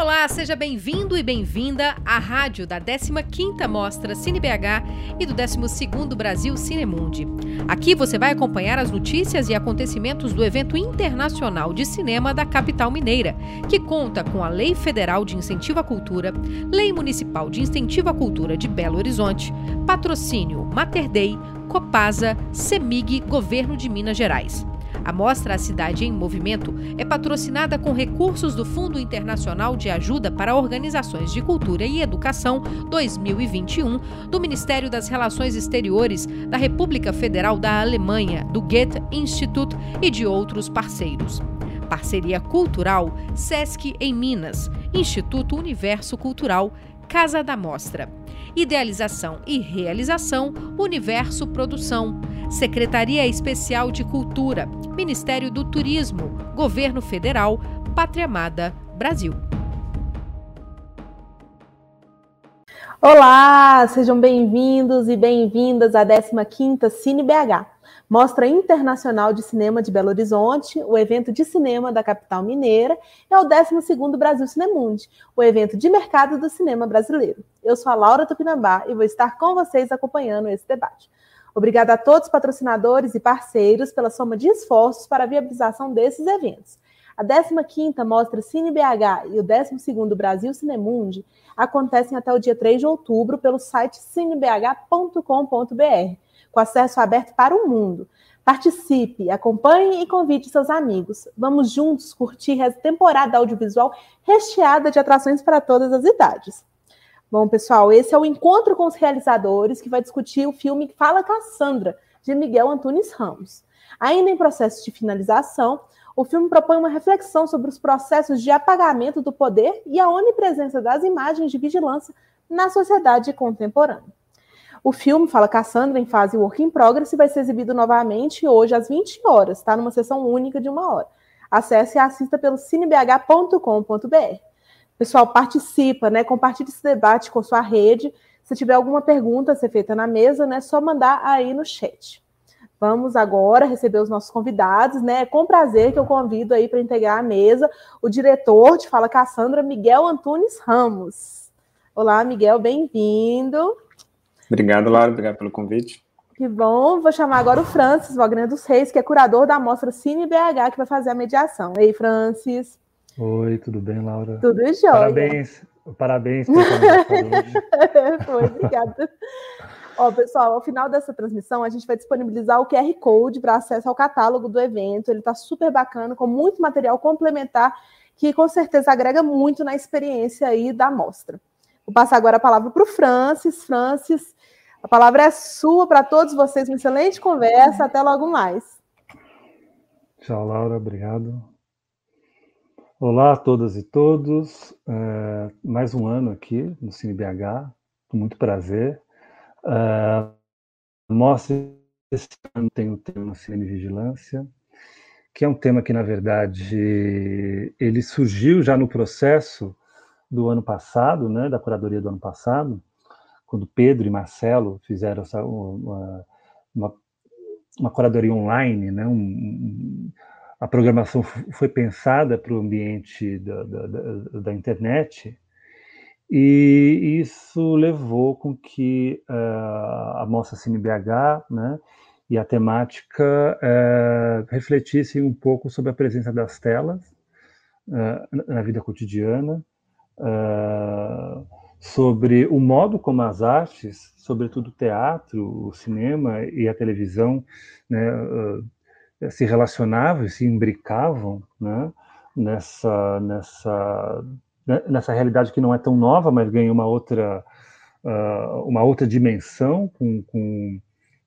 Olá, seja bem-vindo e bem-vinda à rádio da 15ª Mostra CineBH e do 12º Brasil Cinemundi. Aqui você vai acompanhar as notícias e acontecimentos do evento internacional de cinema da capital mineira, que conta com a Lei Federal de Incentivo à Cultura, Lei Municipal de Incentivo à Cultura de Belo Horizonte, patrocínio Mater Dei, Copasa, Semig, Governo de Minas Gerais. A mostra A Cidade em Movimento é patrocinada com recursos do Fundo Internacional de Ajuda para Organizações de Cultura e Educação 2021 do Ministério das Relações Exteriores da República Federal da Alemanha, do Goethe Institut e de outros parceiros. Parceria Cultural SESC em Minas, Instituto Universo Cultural, Casa da Mostra. Idealização e realização Universo Produção. Secretaria Especial de Cultura, Ministério do Turismo, Governo Federal, Pátria Amada, Brasil. Olá, sejam bem-vindos e bem-vindas à 15ª Cine BH, Mostra Internacional de Cinema de Belo Horizonte, o evento de cinema da capital mineira, é o 12º Brasil Cinemundi, o evento de mercado do cinema brasileiro. Eu sou a Laura Tupinambá e vou estar com vocês acompanhando esse debate. Obrigada a todos os patrocinadores e parceiros pela soma de esforços para a viabilização desses eventos. A 15ª Mostra Cine BH e o 12º Brasil Cinemundi acontecem até o dia 3 de outubro pelo site cinebh.com.br, com acesso aberto para o mundo. Participe, acompanhe e convide seus amigos. Vamos juntos curtir a temporada audiovisual recheada de atrações para todas as idades. Bom, pessoal, esse é o encontro com os realizadores que vai discutir o filme Fala Cassandra, de Miguel Antunes Ramos. Ainda em processo de finalização, o filme propõe uma reflexão sobre os processos de apagamento do poder e a onipresença das imagens de vigilância na sociedade contemporânea. O filme Fala Cassandra, em fase Work in Progress, vai ser exibido novamente hoje às 20 horas, está numa sessão única de uma hora. Acesse e assista pelo cinebh.com.br. Pessoal, participa, né? Compartilhe esse debate com sua rede. Se tiver alguma pergunta a ser feita na mesa, né, só mandar aí no chat. Vamos agora receber os nossos convidados, né? É com prazer que eu convido aí para integrar a mesa o diretor de Fala Cassandra, Miguel Antunes Ramos. Olá, Miguel, bem-vindo. Obrigado, Laura, obrigado pelo convite. Que bom. Vou chamar agora o Francis Wagner dos Reis, que é curador da Mostra Cine BH, que vai fazer a mediação. Ei, Francis. Oi, tudo bem, Laura? Tudo jóia. Parabéns, parabéns Foi, obrigada. Ó, pessoal, ao final dessa transmissão, a gente vai disponibilizar o QR Code para acesso ao catálogo do evento. Ele está super bacana, com muito material complementar, que com certeza agrega muito na experiência aí da mostra. Vou passar agora a palavra para o Francis. Francis, a palavra é sua para todos vocês. Uma excelente conversa. Até logo mais. Tchau, Laura. Obrigado. Olá a todas e todos. É, mais um ano aqui no Cine BH, com muito prazer. É, mostra esse ano tem o tema Cinema e Vigilância, que é um tema que, na verdade, ele surgiu já no processo do ano passado, né, da curadoria do ano passado, quando Pedro e Marcelo fizeram essa, uma, uma, uma curadoria online, né, um, a programação foi pensada para o ambiente da, da, da, da, internet e isso levou com que uh, a Mostra CineBH né, e a temática uh, refletissem um pouco sobre a presença das telas uh, na vida cotidiana, sobre o modo como as artes, sobretudo o teatro, o cinema e a televisão, né, se relacionavam e se imbricavam né, nessa, nessa, né, nessa realidade que não é tão nova, mas ganha uma outra, uh, uma outra dimensão com, com,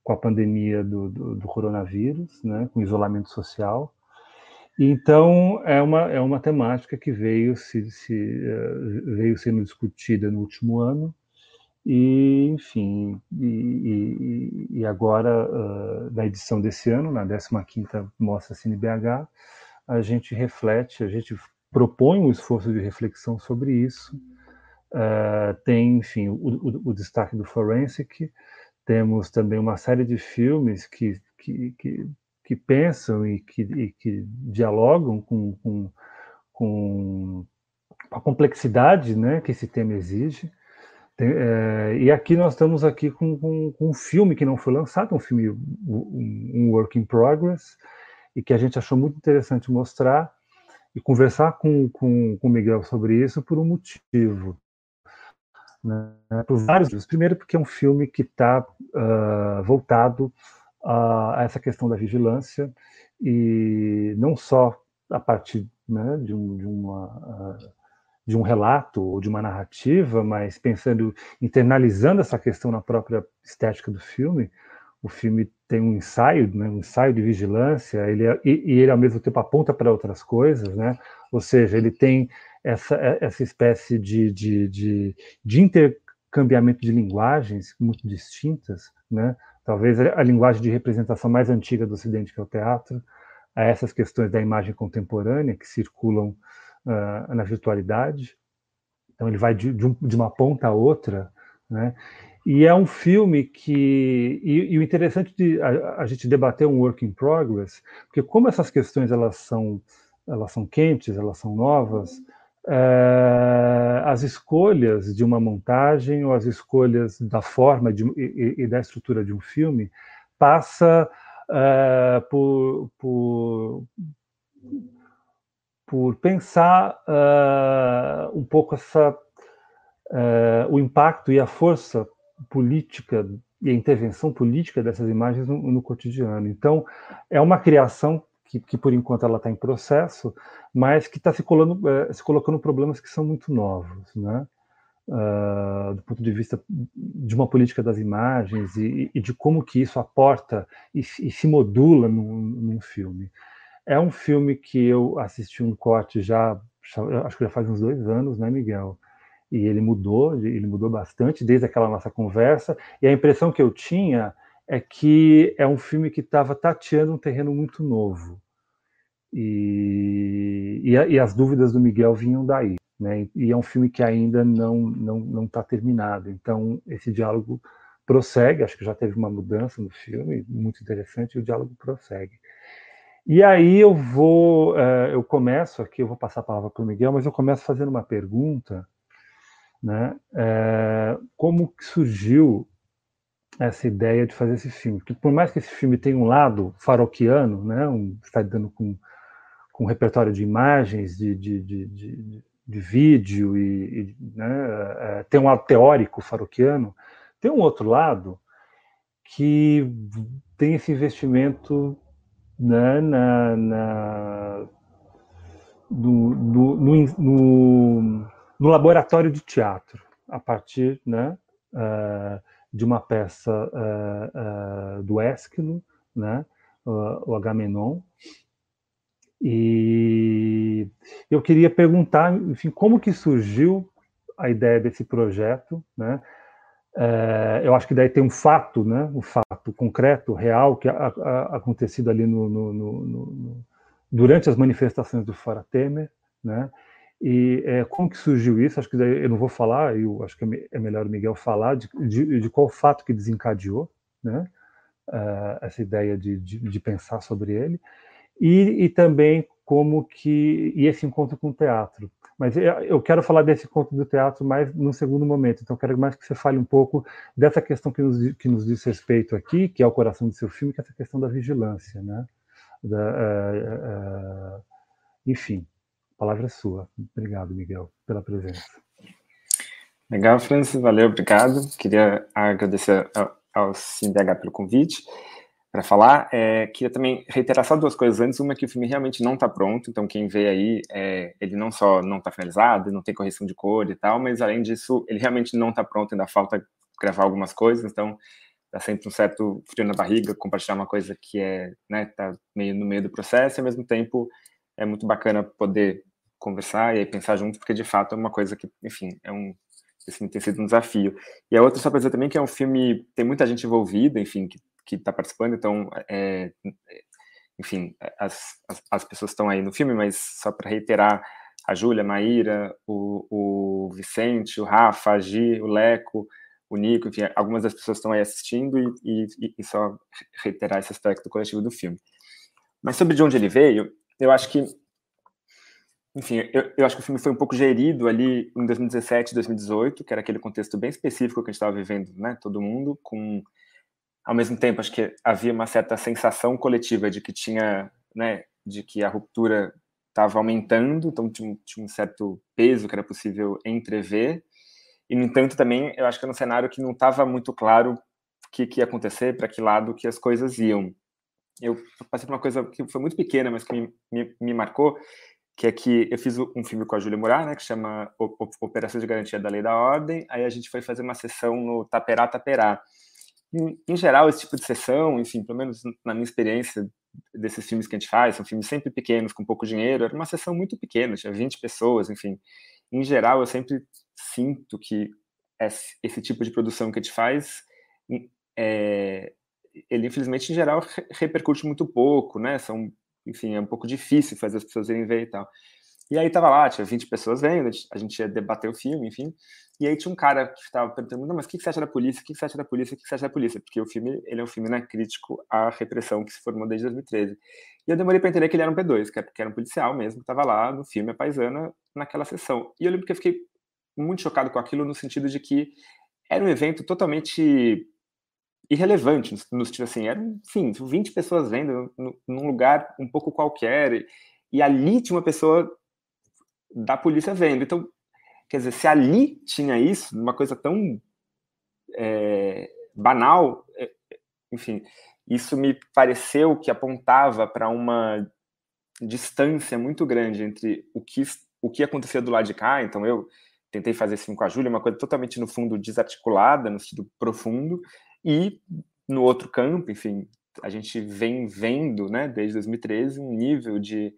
com a pandemia do, do, do, coronavírus, né, com o isolamento social. Então, é uma, é uma temática que veio, se, se, uh, veio sendo discutida no último ano, e, enfim, e, e, e agora, uh, na edição desse ano, na 15ª Mostra Cine BH, a gente reflete, a gente propõe um esforço de reflexão sobre isso. Uh, tem, enfim, o, o, o, destaque do Forensic, temos também uma série de filmes que, que, que, que pensam e que, e que dialogam com, com, com a complexidade né, que esse tema exige. É, e aqui nós estamos aqui com, com, com, um filme que não foi lançado, um filme, um, um work in progress, e que a gente achou muito interessante mostrar e conversar com, com, com o Miguel sobre isso por um motivo. Né? Por vários motivos. Primeiro, porque é um filme que está uh, ah, voltado a, a, essa questão da vigilância, e não só a partir né, de, um, de uma. De um relato ou de uma narrativa, mas pensando, internalizando essa questão na própria estética do filme, o filme tem um ensaio, né, um ensaio de vigilância, ele é, e, e, ele ao mesmo tempo aponta para outras coisas, né? Ou seja, ele tem essa, essa espécie de, de, de, de intercambiamento de linguagens muito distintas, né? Talvez a linguagem de representação mais antiga do Ocidente, que é o teatro, a essas questões da imagem contemporânea que circulam uh, na virtualidade. Então ele vai de, de, um, de, uma ponta a outra, né? E é um filme que e, e o interessante de a, a, gente debater um work in progress, porque como essas questões elas são elas são quentes, elas são novas, é, as escolhas de uma montagem ou as escolhas da forma de, e, e, da estrutura de um filme passa é, por, por por pensar uh, um pouco essa, uh, o impacto e a força política e a intervenção política dessas imagens no, no cotidiano. Então, é uma criação que, que por enquanto ela está em processo, mas que está se, uh, se, colocando problemas que são muito novos, né? Uh, do ponto de vista de uma política das imagens e, e de como que isso aporta e, e se modula num, num filme. É um filme que eu assisti um corte já, acho que já faz uns dois anos, né, Miguel? E ele mudou, ele mudou bastante desde aquela nossa conversa. E a impressão que eu tinha é que é um filme que estava tateando um terreno muito novo. E, e, e, as dúvidas do Miguel vinham daí. Né? E é um filme que ainda não não não está terminado. Então esse diálogo prossegue. Acho que já teve uma mudança no filme, muito interessante. E o diálogo prossegue. E aí eu vou, uh, eu começo aqui, eu vou passar a palavra para o Miguel, mas eu começo fazendo uma pergunta, né? Uh, como surgiu essa ideia de fazer esse filme? Porque por mais que esse filme tenha um lado faroquiano, né? Um, está dando com, com um repertório de imagens, de, de, de, de, de vídeo e, e né? uh, tem um lado teórico faroquiano, tem um outro lado que tem esse investimento né, na, na no, no, no, no, laboratório de teatro, a partir né, uh, de uma peça uh, uh, do Ésquilo, né, o Agamenon. E eu queria perguntar, enfim, como que surgiu a ideia desse projeto, né? É, eu acho que daí tem um fato, né, um fato concreto, real, que ha, ha acontecido ali no, no, no, durante as manifestações do Fora Temer, né, e é, como que surgiu isso? Acho que eu não vou falar, eu acho que é, é melhor o Miguel falar de, de, de qual fato que desencadeou, né, uh, essa ideia de, de, de, pensar sobre ele, e, e também como que e esse encontro com o teatro, mas eu quero falar desse conto do teatro mais no segundo momento. Então, quero mais que você fale um pouco dessa questão que nos, que nos diz respeito aqui, que é o coração do seu filme, que é essa questão da vigilância, né? Da, uh, uh, enfim, palavra é sua. Obrigado, Miguel, pela presença. Legal, Francis, valeu, obrigado. Queria agradecer ao, CIMBH pelo convite para falar. É, queria também reiterar só duas coisas antes. Uma é que o filme realmente não está pronto, então quem vê aí, é, ele não só não está finalizado, não tem correção de cor e tal, mas além disso, ele realmente não está pronto, ainda falta gravar algumas coisas, então dá sempre um certo frio na barriga compartilhar uma coisa que é, né, tá meio no meio do processo e ao mesmo tempo é muito bacana poder conversar e pensar junto, porque de fato é uma coisa que, enfim, é um esse tem sido um desafio. E a outra só para dizer também que é um filme tem muita gente envolvida, enfim, que que está participando, então, é, enfim, as, as, as, pessoas estão aí no filme, mas só para reiterar, a Júlia, a Maíra, o, o Vicente, o Rafa, a Gi, o Leco, o Nico, enfim, algumas das pessoas estão aí assistindo e, e, e só reiterar esse aspecto coletivo do filme. Mas sobre de onde ele veio, eu acho que enfim, eu, eu, acho que o filme foi um pouco gerido ali em 2017, 2018, que era aquele contexto bem específico que a gente estava vivendo, né, todo mundo, com, ao mesmo tempo, acho que havia uma certa sensação coletiva de que tinha, né, de que a ruptura estava aumentando, então tinha, tinha, um certo peso que era possível entrever, e, no entanto, também, eu acho que era um cenário que não estava muito claro o que, que ia acontecer, para que lado que as coisas iam. Eu passei por uma coisa que foi muito pequena, mas que me, me, me marcou, que é que eu fiz um filme com a Júlia Murat, né, que chama Operação de Garantia da Lei da Ordem, aí a gente foi fazer uma sessão no Taperá Taperá. Em, em geral, esse tipo de sessão, enfim, pelo menos na minha experiência desses filmes que a gente faz, são filmes sempre pequenos, com pouco dinheiro, era uma sessão muito pequena, tinha 20 pessoas, enfim. Em geral, eu sempre sinto que esse, esse tipo de produção que a gente faz, é, ele infelizmente, em geral, repercute muito pouco, né, são enfim, é um pouco difícil fazer as pessoas irem ver e tal. E aí tava lá, tinha 20 pessoas vendo, a gente ia debater o filme, enfim. E aí tinha um cara que estava perguntando, mas o que você acha da polícia? O que você acha da polícia? O que você acha da polícia? Porque o filme, ele é um filme né, crítico à repressão que se formou desde 2013. E eu demorei para entender que ele era um P2, que era um policial mesmo, que estava lá no filme A Paisana, naquela sessão. E eu lembro que eu fiquei muito chocado com aquilo no sentido de que era um evento totalmente irrelevante, no sentido assim, eram, enfim, 20 pessoas vendo num lugar um pouco qualquer, e, e ali tinha uma pessoa da polícia vendo. Então, quer dizer, se ali tinha isso, uma coisa tão é, banal, é, enfim, isso me pareceu que apontava para uma distância muito grande entre o que, o que acontecia do lado de cá, então eu tentei fazer filme com a Júlia, uma coisa totalmente, no fundo, desarticulada, no sentido profundo, e no outro campo, enfim, a gente vem vendo, né, desde 2013, um nível de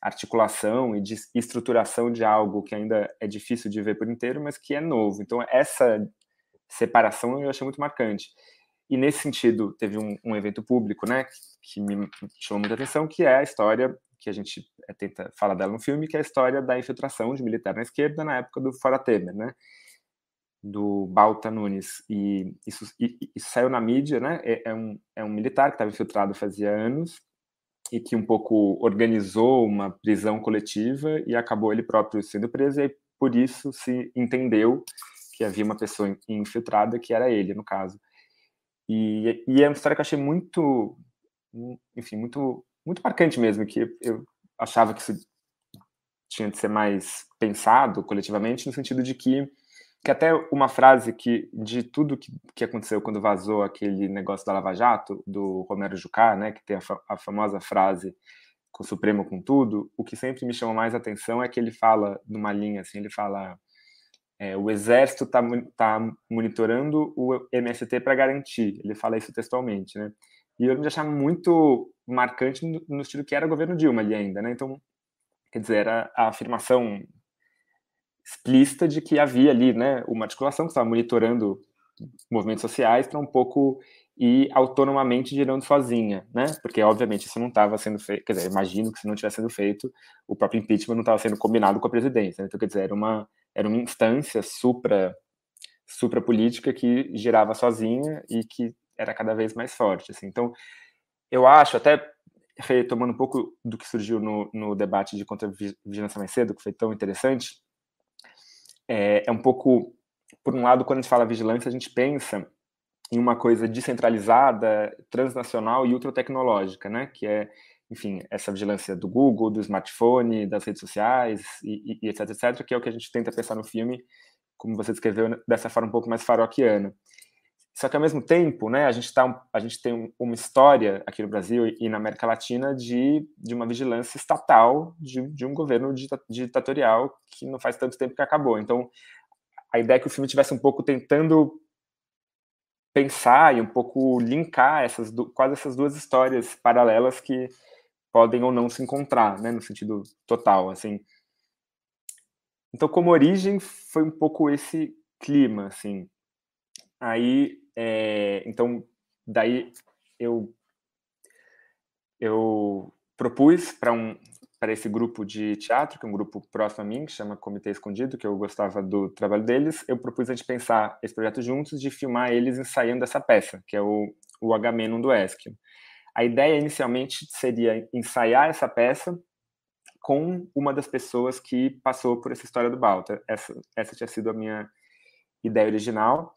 articulação e de estruturação de algo que ainda é difícil de ver por inteiro, mas que é novo. Então, essa separação eu achei muito marcante. E nesse sentido, teve um, um evento público, né, que me chamou muita atenção, que é a história que a gente é, tenta falar dela no filme, que é a história da infiltração de militar na esquerda na época do Fora Temer, né? Do Balta Nunes e isso, isso saiu na mídia, né? É, é um, é um militar que estava infiltrado fazia anos e que um pouco organizou uma prisão coletiva e acabou ele próprio sendo preso e por isso se entendeu que havia uma pessoa infiltrada que era ele, no caso. E, e é uma história que eu achei muito, enfim, muito, muito marcante mesmo, que eu achava que isso tinha de ser mais pensado coletivamente, no sentido de que que até uma frase que de tudo que, que aconteceu quando vazou aquele negócio da Lava Jato do Romero Jucá, né, que tem a, fa a famosa frase com o Supremo com tudo, o que sempre me chama mais atenção é que ele fala numa linha assim, ele fala é, o exército está tá monitorando o MST para garantir. Ele fala isso textualmente, né? E eu me achava muito marcante no, no estilo que era o governo Dilma ali ainda, né? Então, quer dizer, era a afirmação explícita de que havia ali né, uma articulação que estava monitorando movimentos sociais para um pouco ir autonomamente girando sozinha, né? Porque, obviamente, isso não estava sendo feito, quer dizer, imagino que se não tivesse sendo feito, o próprio impeachment não estava sendo combinado com a presidência. Né? Então, quer dizer, era uma, era uma instância supra, supra política que girava sozinha e que era cada vez mais forte. Assim. Então, eu acho, até retomando um pouco do que surgiu no, no debate de contra-vigilância mais cedo, que foi tão interessante, é, é um pouco, por um lado, quando a gente fala vigilância, a gente pensa em uma coisa descentralizada, transnacional e ultrotecnológica, né? Que é, enfim, essa vigilância do Google, do smartphone, das redes sociais e, e, etc, etc, que é o que a gente tenta pensar no filme, como você descreveu, dessa forma um pouco mais faroquiana. Só que ao mesmo tempo, né, a gente tá, a gente tem uma história aqui no Brasil e na América Latina de, de uma vigilância estatal de, de um governo ditatorial que não faz tanto tempo que acabou. Então, a ideia é que o filme tivesse um pouco tentando pensar e um pouco linkar essas quase essas duas histórias paralelas que podem ou não se encontrar, né, no sentido total, assim. Então, como origem, foi um pouco esse clima, assim. Aí, é, então, daí eu eu propus para um para esse grupo de teatro, que é um grupo próximo a mim, que chama Comitê Escondido, que eu gostava do trabalho deles, eu propus a gente pensar esse projeto juntos, de filmar eles ensaiando essa peça, que é o, o Agamenon do Esquilo. A ideia inicialmente seria ensaiar essa peça com uma das pessoas que passou por essa história do Balta. Essa, essa tinha sido a minha ideia original.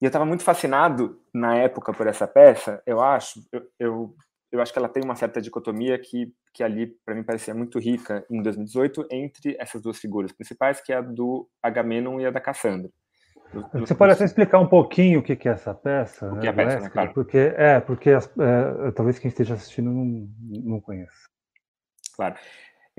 E eu estava muito fascinado na época por essa peça, eu acho. Eu, eu, eu, acho que ela tem uma certa dicotomia que, que ali, para mim, parecia muito rica em 2018 entre essas duas figuras principais, que é a do Agamenon e a da Cassandra. Você pode até explicar um pouquinho o que é essa peça? O que né, é a peça, né, claro. Porque, é, porque é, talvez quem esteja assistindo não, não conheça. Claro.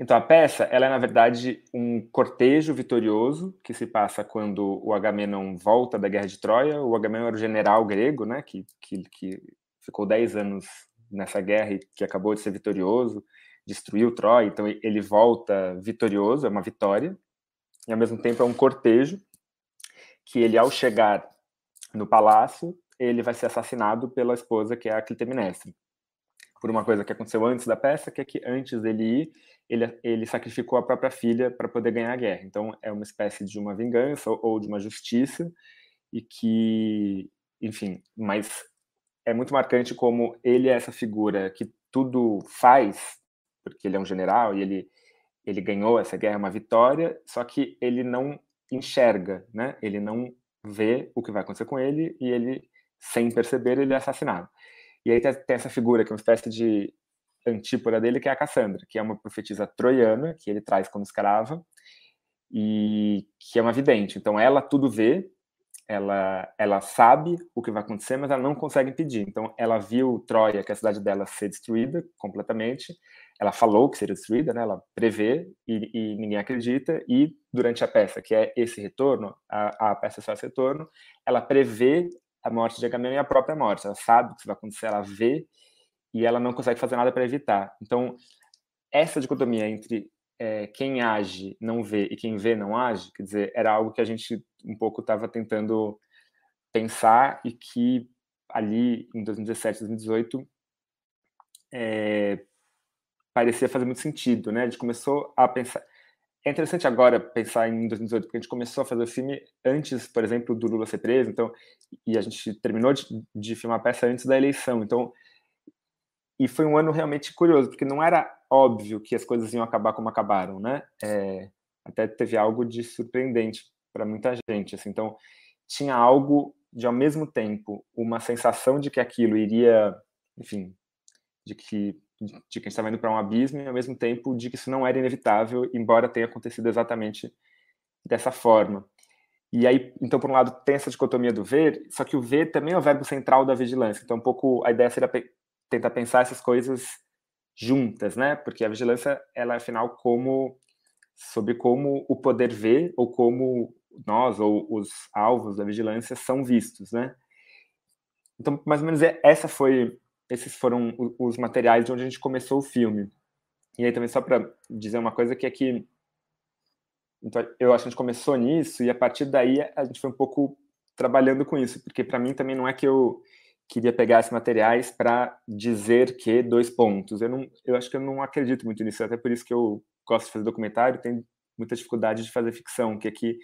Então, a peça, ela é, na verdade, um cortejo vitorioso que se passa quando o Agamenon volta da Guerra de Troia. O Agamenon era o general grego, né, que, que, que ficou 10 anos nessa guerra e que acabou de ser vitorioso, destruiu Troia, então ele volta vitorioso, é uma vitória, e ao mesmo tempo é um cortejo que ele, ao chegar no palácio, ele vai ser assassinado pela esposa, que é a Clitemnestra por uma coisa que aconteceu antes da peça, que é que antes dele ir, ele, ele sacrificou a própria filha para poder ganhar a guerra. Então, é uma espécie de uma vingança ou de uma justiça, e que, enfim, mas é muito marcante como ele é essa figura que tudo faz, porque ele é um general e ele, ele ganhou essa guerra, uma vitória, só que ele não enxerga, né? Ele não vê o que vai acontecer com ele e ele, sem perceber, ele é assassinado. E aí tem, essa figura que é uma espécie de antípora dele, que é a Cassandra, que é uma profetisa troiana, que ele traz como escrava, e que é uma vidente. Então ela tudo vê, ela, ela sabe o que vai acontecer, mas ela não consegue impedir. Então ela viu Troia, que é a cidade dela, ser destruída completamente. Ela falou que seria destruída, né? ela prevê e, e ninguém acredita. E durante a peça, que é esse retorno, a, a peça só esse retorno, ela prevê a morte de Agamemnon e a própria morte. Ela sabe o que vai acontecer, ela vê e ela não consegue fazer nada para evitar. Então, essa dicotomia entre é, quem age não vê e quem vê não age, quer dizer, era algo que a gente um pouco estava tentando pensar e que ali em 2017, 2018 é, parecia fazer muito sentido, né? A gente começou a pensar é interessante agora pensar em 2018, porque a gente começou a fazer o filme antes, por exemplo, do Lula ser preso, então, e a gente terminou de, de filmar a peça antes da eleição. Então, e foi um ano realmente curioso, porque não era óbvio que as coisas iam acabar como acabaram, né? É, até teve algo de surpreendente para muita gente. Assim, então, tinha algo de, ao mesmo tempo, uma sensação de que aquilo iria, enfim, de que de que a gente estava indo para um abismo e ao mesmo tempo de que isso não era inevitável, embora tenha acontecido exatamente dessa forma. E aí, então, por um lado, tem essa dicotomia do ver, só que o ver também é o verbo central da vigilância. Então, um pouco a ideia seria pe tentar pensar essas coisas juntas, né? Porque a vigilância, ela é, afinal, como sobre como o poder vê ou como nós ou os alvos da vigilância são vistos, né? Então, mais ou menos essa foi esses foram os materiais de onde a gente começou o filme. E aí também só para dizer uma coisa que é que então, eu acho que a gente começou nisso e a partir daí a gente foi um pouco trabalhando com isso, porque para mim também não é que eu queria pegar esses materiais para dizer que dois pontos. Eu não, eu acho que eu não acredito muito nisso, até por isso que eu gosto de fazer documentário, tenho muita dificuldade de fazer ficção, que é que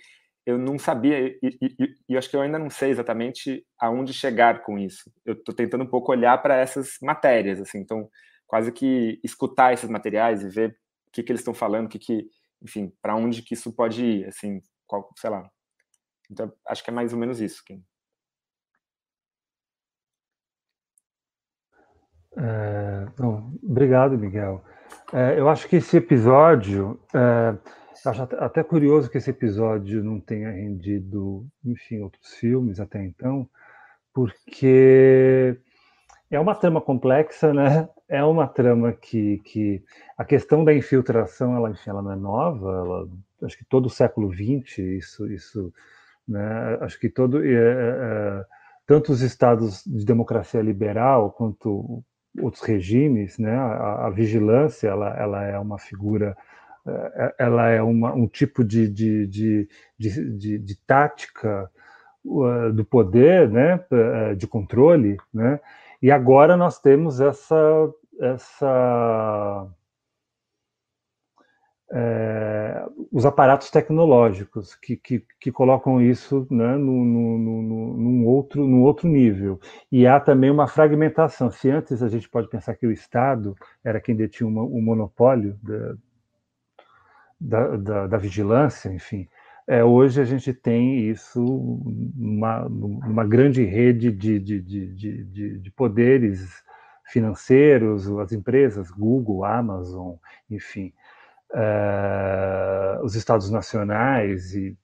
eu não sabia, e, e, e, acho que eu ainda não sei exatamente aonde chegar com isso. Eu estou tentando um pouco olhar para essas matérias, assim, então quase que escutar esses materiais e ver o que, que eles estão falando, que, que enfim, para onde que isso pode ir, assim, qual, sei lá. Então, acho que é mais ou menos isso. Kim. É, não, obrigado, Miguel. É, eu acho que esse episódio é, Acho até curioso que esse episódio não tenha rendido, enfim, outros filmes até então, porque é uma trama complexa, né? É uma trama que, que a questão da infiltração, ela, enfim, ela não é nova. Ela, acho que todo o século XX isso, isso, né? Acho que todo, é, é, tanto os estados de democracia liberal quanto outros regimes, né? A, a vigilância, ela, ela é uma figura é, ela é uma, um tipo de, de, de, de, de tática uh, do poder, né, uh, de controle, né, e agora nós temos essa, essa é, os aparatos tecnológicos que, que, que colocam isso né, no, no, no, num, outro, num outro nível. E há também uma fragmentação. Se antes a gente pode pensar que o Estado era quem detinha o monopólio da, da, da vigilância, enfim, é, hoje a gente tem isso numa grande rede de, de, de, de, de poderes financeiros, as empresas, Google, Amazon, enfim, uh, os estados nacionais e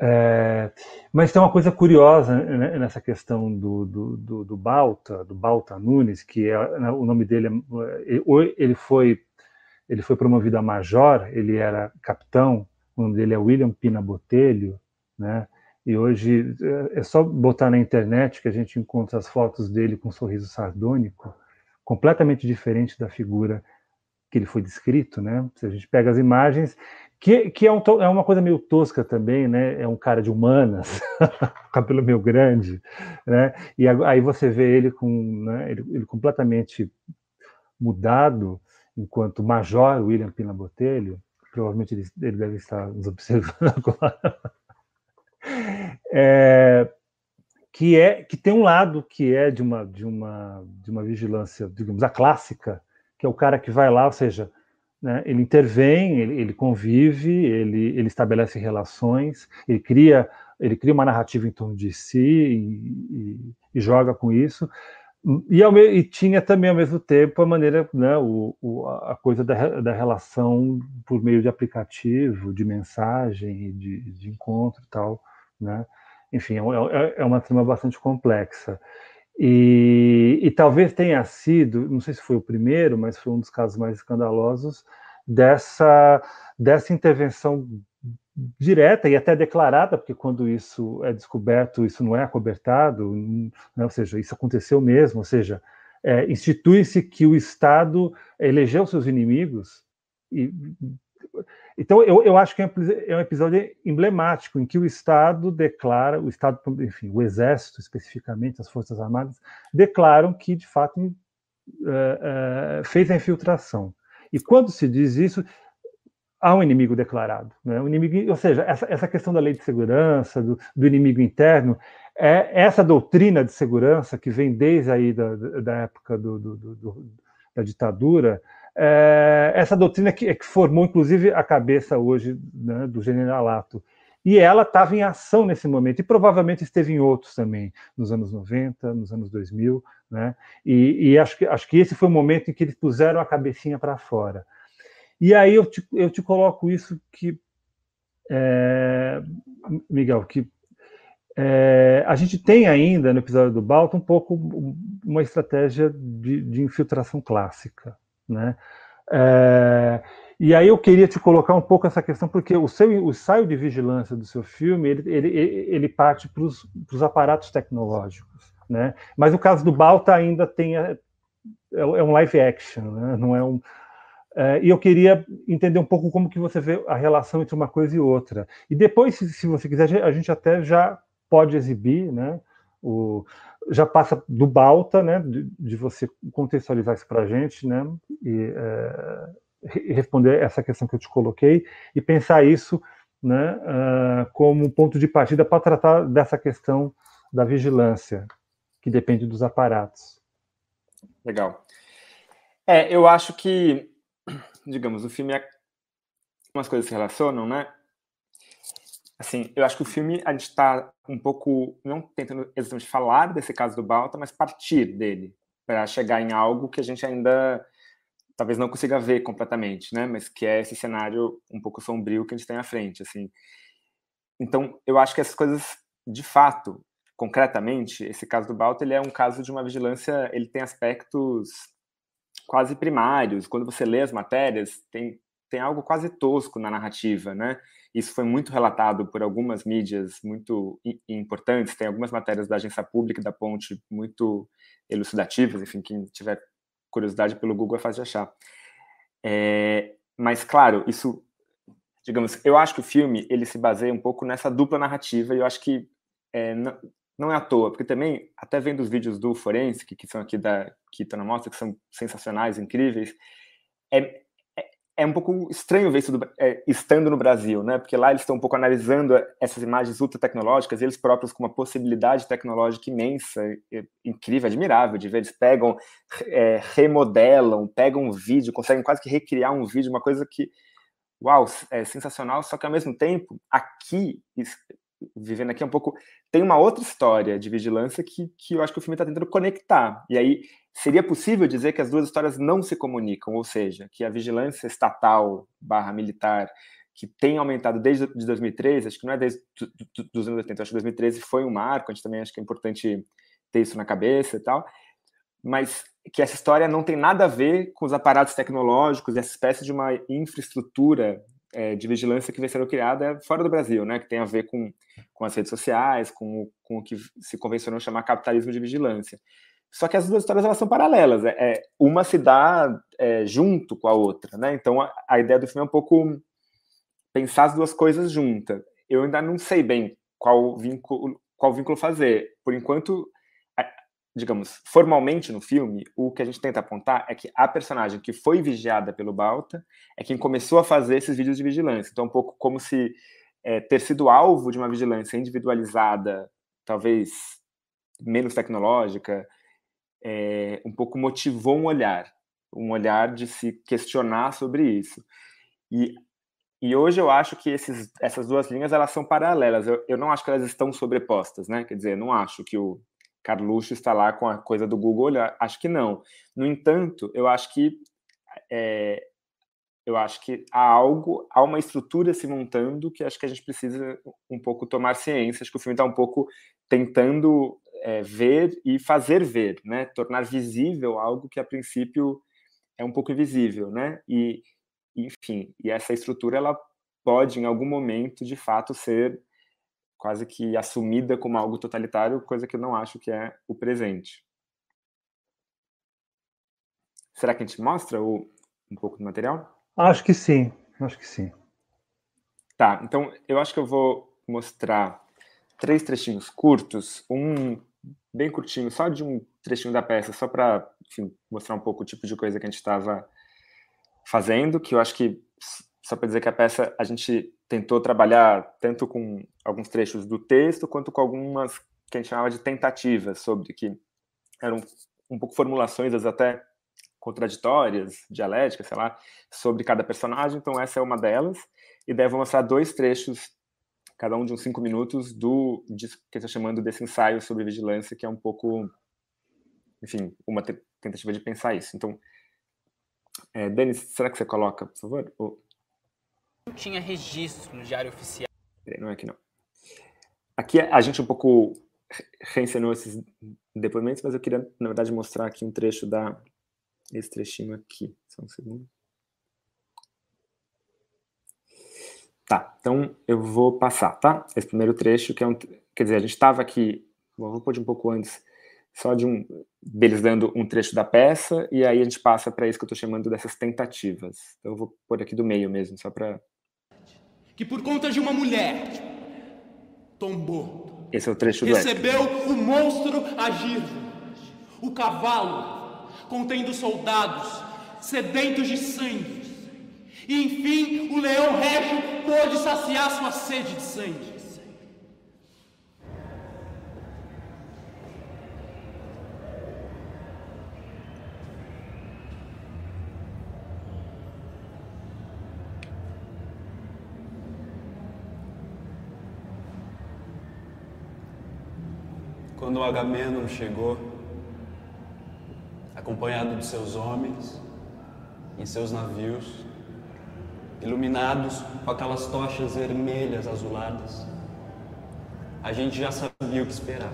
é, mas tem uma coisa curiosa né, nessa questão do, do, do, do, Balta, do Balta Nunes, que é, né, o nome dele, é, ele foi ele foi promovido a major, ele era capitão, o nome dele é William Pina Botelho, né? E hoje é, é só botar na internet que a gente encontra as fotos dele com um sorriso sardônico, completamente diferente da figura que ele foi descrito, né? Se a gente pega as imagens, que, que é, um, é, uma coisa meio tosca também, né? É um cara de humanas, cabelo meio grande, né? E aí você vê ele com, né? ele, ele completamente mudado, enquanto Major William Pina Botelho, provavelmente ele, ele deve estar nos observando agora, é, que é que tem um lado que é de uma de uma de uma vigilância, digamos, a clássica, que é o cara que vai lá, ou seja, né, ele intervém, ele, ele, convive, ele, ele estabelece relações, ele cria, ele cria uma narrativa em torno de si e, e, e joga com isso. E, ao, e, tinha também, ao mesmo tempo, a maneira, né, o, o, a coisa da, da relação por meio de aplicativo, de mensagem, de, de encontro e tal. Né? Enfim, é, é, é uma trama bastante complexa. E, e, talvez tenha sido, não sei se foi o primeiro, mas foi um dos casos mais escandalosos dessa, dessa intervenção direta e até declarada, porque quando isso é descoberto, isso não é acobertado, né? ou seja, isso aconteceu mesmo, ou seja, é, institui-se que o Estado elegeu seus inimigos e então, eu, eu acho que é, é um episódio emblemático em que o Estado declara, o Estado, enfim, o Exército especificamente, as Forças Armadas, declaram que, de fato, uh, uh, fez a infiltração. E quando se diz isso, há um inimigo declarado. Né? O inimigo, ou seja, essa, essa questão da lei de segurança, do, do, inimigo interno, é essa doutrina de segurança que vem desde aí da, da época do, do, da ditadura, é, essa doutrina que, que, formou, inclusive, a cabeça hoje né, do generalato. E ela estava em ação nesse momento, e provavelmente esteve em outros também, nos anos 90, nos anos 2000, né? E, e acho, que, acho que esse foi o momento em que eles puseram a cabecinha para fora. E aí eu te, eu te coloco isso que, é, Miguel, que é, a gente tem ainda no episódio do Balto um pouco uma estratégia de, de infiltração clássica, né? É, e aí eu queria te colocar um pouco essa questão, porque o seu o saio de vigilância do seu filme, ele, ele, ele parte para os aparatos tecnológicos, né? Mas o caso do Balta ainda tem é, é um live action, né? não é um é, e eu queria entender um pouco como que você vê a relação entre uma coisa e outra. E depois, se, se você quiser, a gente até já pode exibir, né? O, já passa do Balta, né, de, de você contextualizar isso para a gente, né, e, é, responder essa questão que eu te coloquei e pensar isso, né, uh, como ponto de partida para tratar dessa questão da vigilância, que depende dos aparatos. Legal. É, eu acho que, digamos, o filme é umas coisas se relacionam, né? assim, eu acho que o filme a gente está um pouco não tentando exatamente falar desse caso do Balta, mas partir dele para chegar em algo que a gente ainda talvez não consiga ver completamente, né? Mas que é esse cenário um pouco sombrio que a gente tem à frente, assim. Então, eu acho que essas coisas, de fato, concretamente, esse caso do Balta, ele é um caso de uma vigilância, ele tem aspectos quase primários. Quando você lê as matérias, tem tem algo quase tosco na narrativa, né? Isso foi muito relatado por algumas mídias muito importantes, tem algumas matérias da agência pública da Ponte muito elucidativas, enfim, quem tiver curiosidade pelo Google é fácil de achar. É, mas, claro, isso, digamos, eu acho que o filme, ele se baseia um pouco nessa dupla narrativa, e eu acho que é, não, é à toa, porque também, até vendo os vídeos do Forensic, que são aqui da, que estão na mostra, que são sensacionais, incríveis, é, é um pouco estranho ver isso do, é, estando no Brasil, né? Porque lá eles estão um pouco analisando essas imagens ultra tecnológicas, eles próprios com uma possibilidade tecnológica imensa, incrível, admirável de ver. Eles pegam, é, remodelam, pegam um vídeo, conseguem quase que recriar um vídeo, uma coisa que uau, é sensacional, só que ao mesmo tempo, aqui, vivendo aqui um pouco, tem uma outra história de vigilância que, que eu acho que o filme está tentando conectar. E aí, seria possível dizer que as duas histórias não se comunicam, ou seja, que a vigilância estatal barra militar que tem aumentado desde de 2013, acho que não é desde os anos 80, acho que 2013 foi um marco, a gente também acho que é importante ter isso na cabeça e tal, mas que essa história não tem nada a ver com os aparatos tecnológicos essa espécie de uma infraestrutura é, de vigilância que vem sendo criada fora do Brasil, né, que tem a ver com, com as redes sociais, com, com o que se convencionou chamar capitalismo de vigilância. Só que as duas histórias elas são paralelas, é, é uma se dá é, junto com a outra, né? Então a, a ideia do filme é um pouco pensar as duas coisas juntas. Eu ainda não sei bem qual vínculo, qual vínculo fazer. Por enquanto, digamos, formalmente no filme, o que a gente tenta apontar é que a personagem que foi vigiada pelo Balta é quem começou a fazer esses vídeos de vigilância. Então, um pouco como se é, ter sido alvo de uma vigilância individualizada, talvez menos tecnológica, é, um pouco motivou um olhar, um olhar de se questionar sobre isso. E e hoje eu acho que esses, essas duas linhas elas são paralelas. Eu, eu não acho que elas estão sobrepostas, né? Quer dizer, não acho que o Carluxo está lá com a coisa do Google. Acho que não. No entanto, eu acho que é, eu acho que há algo, há uma estrutura se montando que acho que a gente precisa um pouco tomar ciência. Acho que o filme está um pouco tentando é, ver e fazer ver, né? Tornar visível algo que a princípio é um pouco invisível, né? E enfim, e essa estrutura ela pode em algum momento de fato ser quase que assumida como algo totalitário, coisa que eu não acho que é o presente. Será que a gente mostra o, um pouco do material? Acho que sim, acho que sim. Tá, então eu acho que eu vou mostrar três trechinhos curtos, um bem curtinho, só de um trechinho da peça, só para mostrar um pouco o tipo de coisa que a gente estava fazendo, que eu acho que, só para dizer que a peça a gente tentou trabalhar tanto com alguns trechos do texto, quanto com algumas que a gente chamava de tentativas, sobre que eram um pouco formulações até contraditórias, dialéticas, sei lá, sobre cada personagem. Então, essa é uma delas. E daí eu vou mostrar dois trechos, cada um de uns cinco minutos, do que eu estou chamando desse ensaio sobre vigilância, que é um pouco, enfim, uma tentativa de pensar isso. Então, é, Denis, será que você coloca, por favor? Não tinha registro no Diário Oficial. Não é aqui, não. Aqui a gente um pouco reencenou esses depoimentos, mas eu queria, na verdade, mostrar aqui um trecho da... Esse trechinho aqui. Só um segundo. Tá, então eu vou passar, tá? Esse primeiro trecho, que é um... Quer dizer, a gente estava aqui... Vou pôr de um pouco antes só de um deles dando um trecho da peça e aí a gente passa para isso que eu estou chamando dessas tentativas. Então eu vou pôr aqui do meio mesmo, só para que por conta de uma mulher tombou. Esse é o trecho do Recebeu o monstro agir. O cavalo contendo soldados sedentos de sangue. E enfim, o leão régio pôde saciar sua sede de sangue. Quando Agamenon chegou, acompanhado de seus homens, em seus navios, iluminados com aquelas tochas vermelhas azuladas, a gente já sabia o que esperar.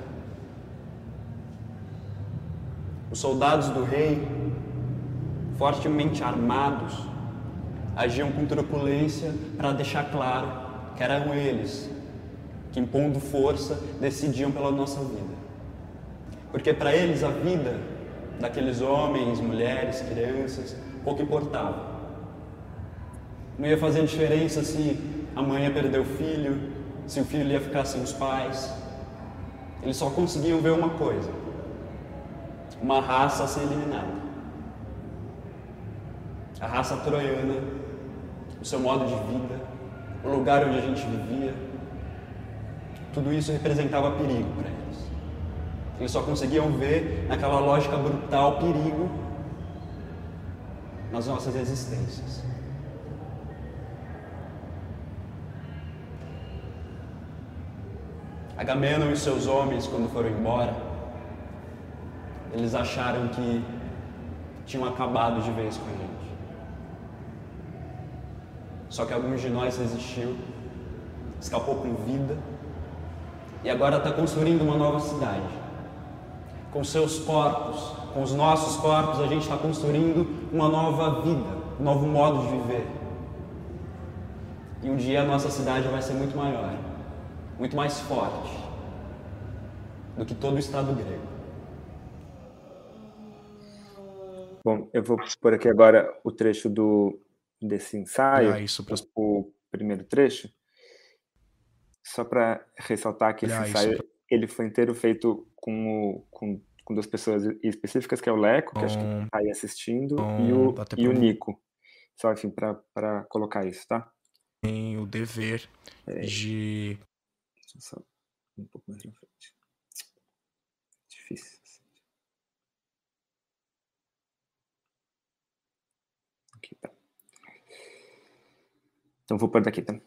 Os soldados do rei, fortemente armados, agiam com truculência para deixar claro que eram eles que, impondo força, decidiam pela nossa vida. Porque para eles a vida daqueles homens, mulheres, crianças, pouco importava. Não ia fazer diferença se a mãe ia perder o filho, se o filho ia ficar sem os pais. Eles só conseguiam ver uma coisa: uma raça a ser eliminada. A raça troiana, o seu modo de vida, o lugar onde a gente vivia. Tudo isso representava perigo para eles. Eles só conseguiam ver naquela lógica brutal perigo nas nossas existências. Agamenon e seus homens, quando foram embora, eles acharam que tinham acabado de vez com a gente. Só que alguns de nós resistiu, escapou com vida e agora está construindo uma nova cidade. Com seus corpos, com os nossos corpos, a gente está construindo uma nova vida, um novo modo de viver. E um dia a nossa cidade vai ser muito maior, muito mais forte do que todo o Estado grego. Bom, eu vou pôr aqui agora o trecho do desse ensaio, Ah, isso pra- o primeiro trecho, só para ressaltar que esse isso ensaio ele foi inteiro feito com, o, com, com duas pessoas específicas, que é o Leco, que acho que está aí assistindo, bom, e o, e o Nico. Só, enfim, para colocar isso, tá? tem o dever Peraí, de deixa eu só um pouco mais na frente. Difícil. Aqui, tá. Então vou pôr daqui, tá?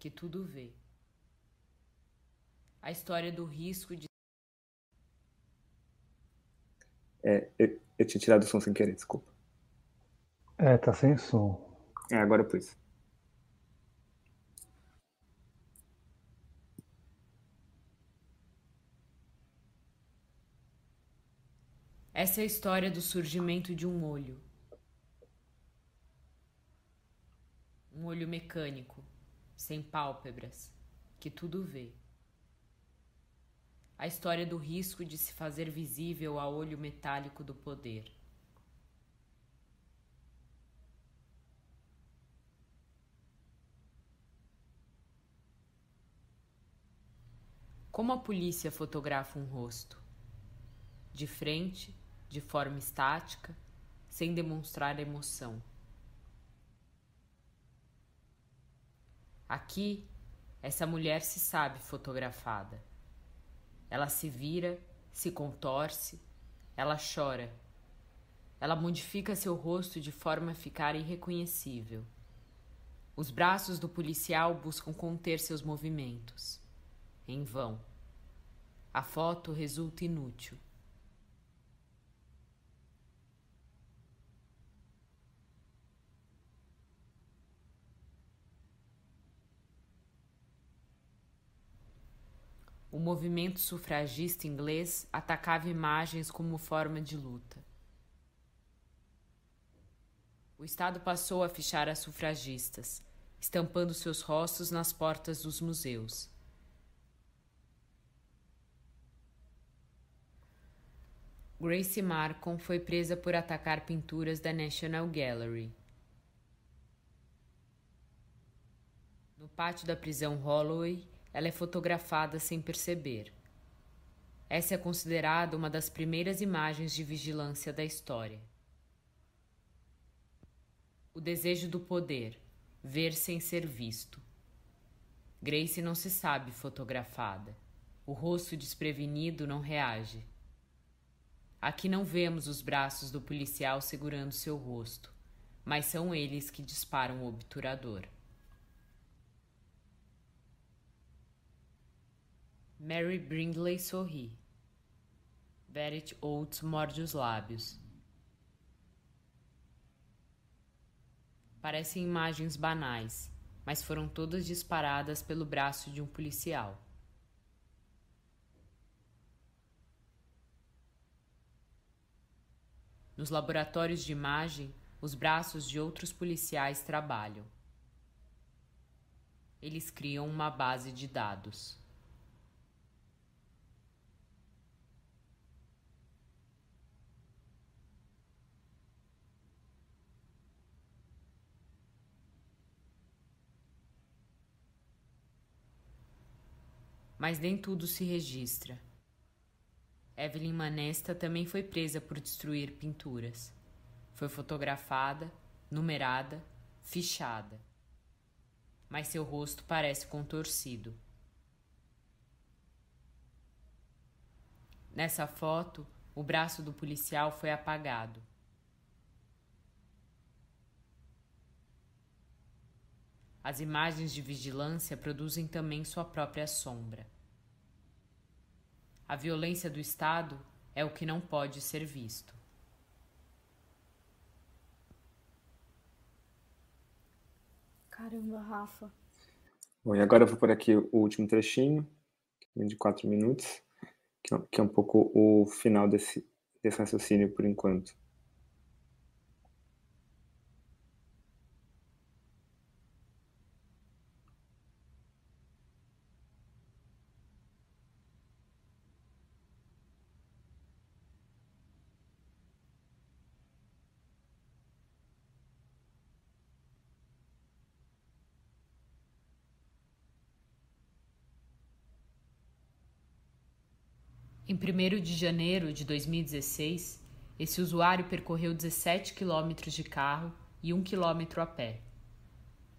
Que tudo vê. A história do risco de É, eu, eu tinha tirado o som sem querer, desculpa. É, tá sem som. É, agora eu pus. Essa é a história do surgimento de um olho. Um olho mecânico, sem pálpebras, que tudo vê. A história do risco de se fazer visível a olho metálico do poder. Como a polícia fotografa um rosto? De frente, de forma estática, sem demonstrar emoção. Aqui, essa mulher se sabe fotografada. Ela se vira, se contorce, ela chora. Ela modifica seu rosto de forma a ficar irreconhecível. Os braços do policial buscam conter seus movimentos. Em vão. A foto resulta inútil. O movimento sufragista inglês atacava imagens como forma de luta. O Estado passou a fichar as sufragistas, estampando seus rostos nas portas dos museus. Grace Marcon foi presa por atacar pinturas da National Gallery. No pátio da prisão Holloway, ela é fotografada sem perceber. Essa é considerada uma das primeiras imagens de vigilância da história. O desejo do poder, ver sem ser visto. Grace não se sabe fotografada. O rosto desprevenido não reage. Aqui não vemos os braços do policial segurando seu rosto, mas são eles que disparam o obturador. Mary Brindley sorri. Verity Oates morde os lábios. Parecem imagens banais, mas foram todas disparadas pelo braço de um policial. Nos laboratórios de imagem, os braços de outros policiais trabalham. Eles criam uma base de dados. Mas nem tudo se registra. Evelyn Manesta também foi presa por destruir pinturas. Foi fotografada, numerada, fichada. Mas seu rosto parece contorcido. Nessa foto, o braço do policial foi apagado. As imagens de vigilância produzem também sua própria sombra. A violência do Estado é o que não pode ser visto. Caramba, Rafa. Bom, e agora eu vou por aqui o último trechinho, de quatro minutos, que é um pouco o final desse, desse raciocínio por enquanto. 1 de janeiro de 2016, esse usuário percorreu 17 quilômetros de carro e 1 quilômetro a pé.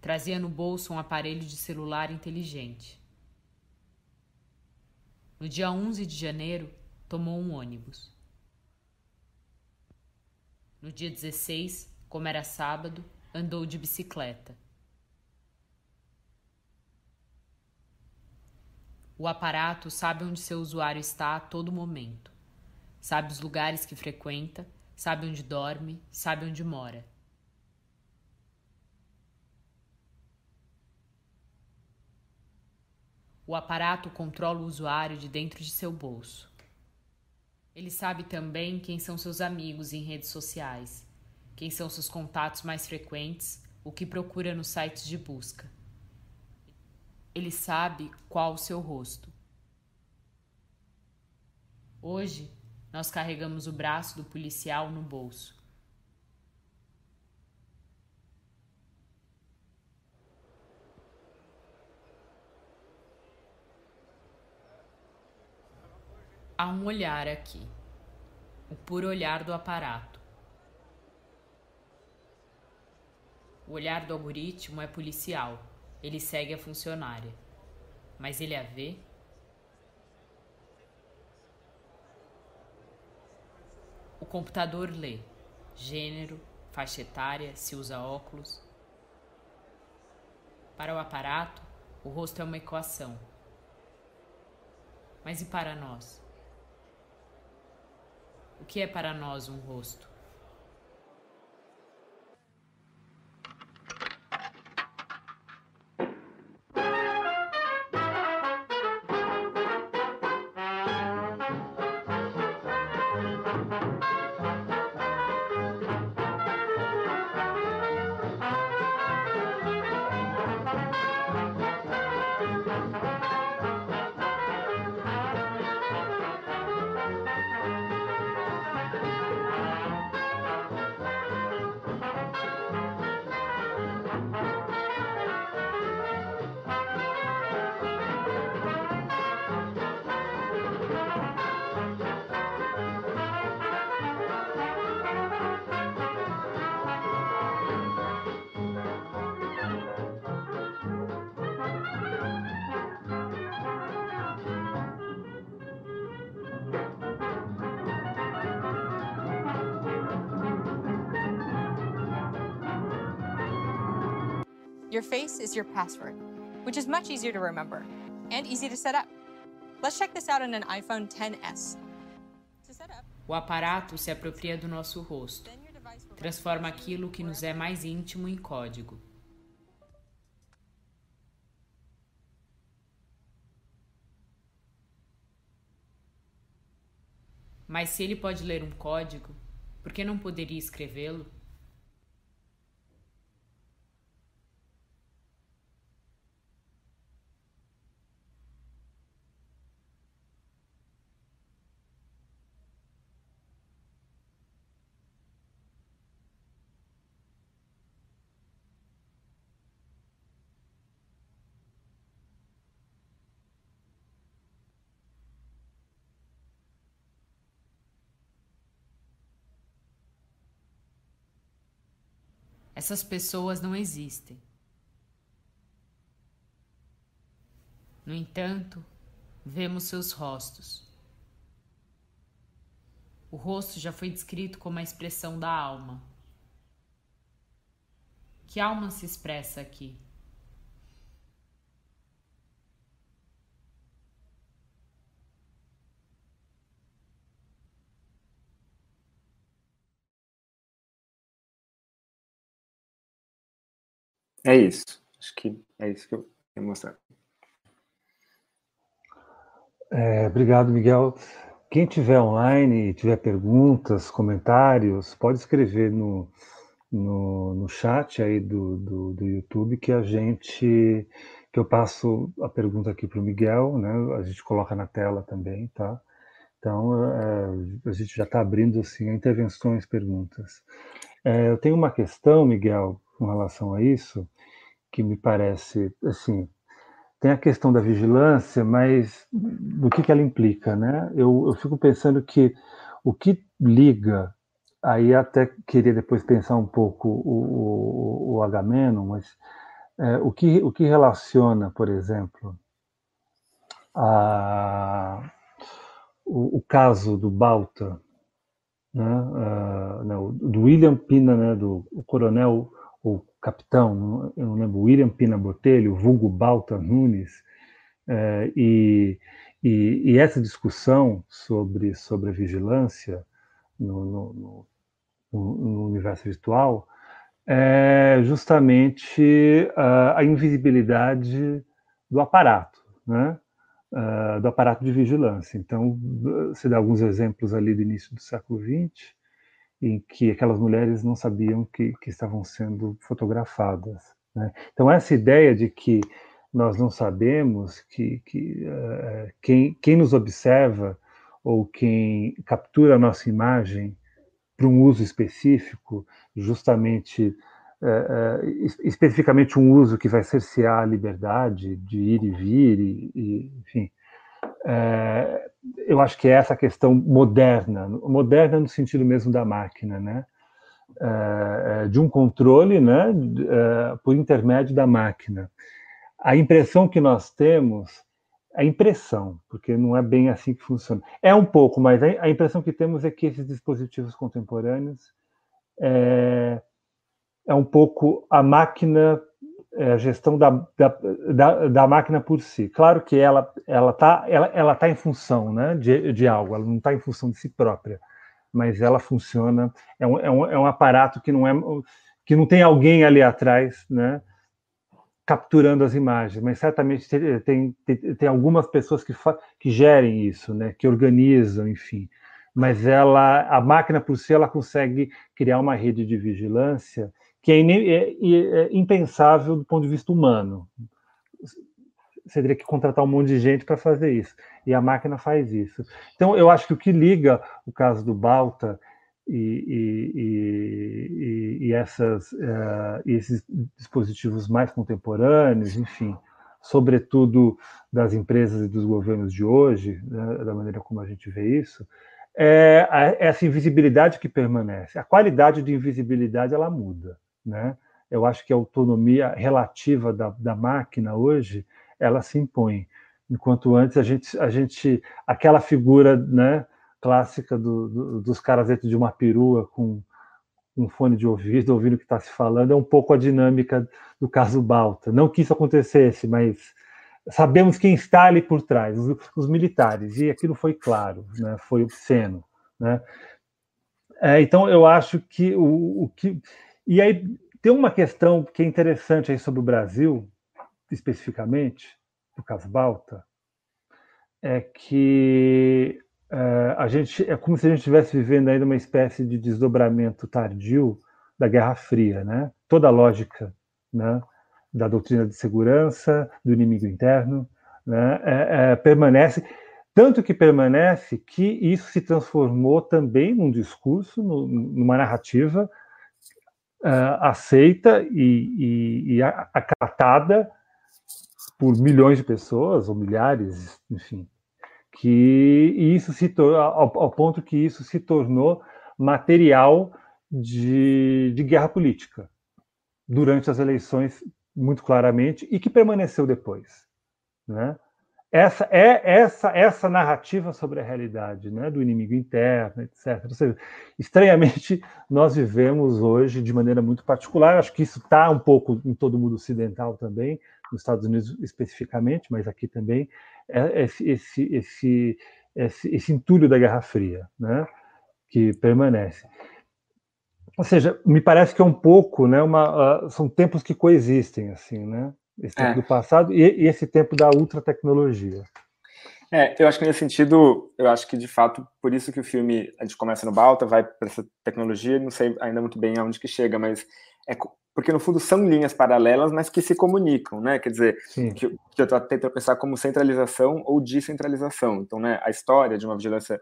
Trazia no bolso um aparelho de celular inteligente. No dia 11 de janeiro, tomou um ônibus. No dia 16, como era sábado, andou de bicicleta. O aparato sabe onde seu usuário está a todo momento. Sabe os lugares que frequenta, sabe onde dorme, sabe onde mora. O aparato controla o usuário de dentro de seu bolso. Ele sabe também quem são seus amigos em redes sociais, quem são seus contatos mais frequentes, o que procura nos sites de busca. Ele sabe qual o seu rosto. Hoje, nós carregamos o braço do policial no bolso. Há um olhar aqui, o puro olhar do aparato. O olhar do algoritmo é policial ele segue a funcionária. Mas ele a vê? O computador lê gênero, faixa etária, se usa óculos. Para o aparato, o rosto é uma equação. Mas e para nós? O que é para nós um rosto? Your face is your password, which is much easier to remember and easy to set up. Let's check this out on an iPhone 10s. O aparato se apropria do nosso rosto, transforma aquilo que nos é mais íntimo em código. Mas se ele pode ler um código, por que não poderia escrevê-lo? Essas pessoas não existem. No entanto, vemos seus rostos. O rosto já foi descrito como a expressão da alma. Que alma se expressa aqui? É isso. Acho que é isso que eu ia mostrar. É, obrigado, Miguel. Quem tiver online e tiver perguntas, comentários, pode escrever no, no, no chat aí do, do, do, YouTube que a gente que eu passo a pergunta aqui para o Miguel, né? A gente coloca na tela também, tá? Então é, a gente já está abrindo assim intervenções, perguntas. É, eu tenho uma questão, Miguel, com relação a isso, que me parece, assim, tem a questão da vigilância, mas do que, que ela implica, né? Eu, eu fico pensando que o que liga, aí até queria depois pensar um pouco o, o, o Agamenon, mas é, o, que, o que relaciona, por exemplo, a, o, o caso do Balta, né, uh, não, do William Pina, né, do coronel capitão, eu não lembro, William Pina Botelho, vulgo Balta Nunes, é, e, e, e, essa discussão sobre, sobre a vigilância no, no, no, no universo virtual é justamente a, a invisibilidade do aparato, né? Uh, do aparato de vigilância. Então, você dá alguns exemplos ali do início do século XX, em que aquelas mulheres não sabiam que, que estavam sendo fotografadas. Né? Então, essa ideia de que nós não sabemos que, que uh, quem, quem nos observa ou quem captura a nossa imagem para um uso específico, justamente, uh, especificamente um uso que vai cercear a liberdade de ir e vir, e, e enfim, é, eu acho que é essa questão moderna, moderna no sentido mesmo da máquina, né? É, é de um controle, né, é, por intermédio da máquina. A impressão que nós temos, a impressão, porque não é bem assim que funciona. É um pouco, mas a impressão que temos é que esses dispositivos contemporâneos é, é um pouco a máquina é, a gestão da, da, da, da, máquina por si. Claro que ela ela está ela, ela tá em função né, de, de algo, ela não está em função de si própria, mas ela funciona, é um, é um, é um aparato que não é que não tem alguém ali atrás, né, capturando as imagens, mas certamente tem, tem, tem algumas pessoas que, que gerem isso, né, que organizam, enfim. Mas ela, a máquina por si, ela consegue criar uma rede de vigilância que é, é, é, impensável do ponto de vista humano. Você teria que contratar um monte de gente para fazer isso. E a máquina faz isso. Então, eu acho que o que liga o caso do Balta e, e, e, e essas, uh, esses dispositivos mais contemporâneos, enfim, sobretudo das empresas e dos governos de hoje, né, da maneira como a gente vê isso, é essa invisibilidade que permanece. A qualidade de invisibilidade ela muda né? Eu acho que a autonomia relativa da, da máquina hoje ela se impõe, enquanto antes a gente, a gente aquela figura, né, clássica do, do, dos caras dentro de uma perua com um fone de ouvido, ouvindo o que está se falando, é um pouco a dinâmica do caso Balta. Não que isso acontecesse, mas sabemos quem está ali por trás, os, os militares, e aquilo foi claro, né, foi obsceno. Né? É, então, eu acho que o, o que e aí tem uma questão que é interessante aí sobre o Brasil, especificamente, no caso Balta, é que é, a gente é como se a gente estivesse vivendo ainda uma espécie de desdobramento tardio da Guerra Fria, né? Toda a lógica, né? Da doutrina de segurança, do inimigo interno, né? É, é, permanece tanto que permanece que isso se transformou também num discurso, numa narrativa uh, aceita e, e, e, acatada por milhões de pessoas, ou milhares, enfim, que isso se ao, ao ponto que isso se tornou material de, de guerra política. durante as eleições muito claramente e que permaneceu depois, né? Essa é essa essa narrativa sobre a realidade, né, do inimigo interno, etc. Ou seja, estranhamente nós vivemos hoje de maneira muito particular. Acho que isso está um pouco em todo o mundo ocidental também, nos Estados Unidos especificamente, mas aqui também é esse esse esse esse, esse entulho da Guerra Fria, né, que permanece. Ou seja, me parece que é um pouco, né, uma, uh, são tempos que coexistem, assim, né? Esse tempo é. do passado e, e, esse tempo da ultra tecnologia. É, eu acho que nesse sentido, eu acho que de fato, por isso que o filme, a gente começa no Balta, vai para essa tecnologia, não sei ainda muito bem aonde que chega, mas é porque no fundo são linhas paralelas, mas que se comunicam, né? Quer dizer, que, que, eu tentando pensar como centralização ou descentralização. Então, né, a história de uma vigilância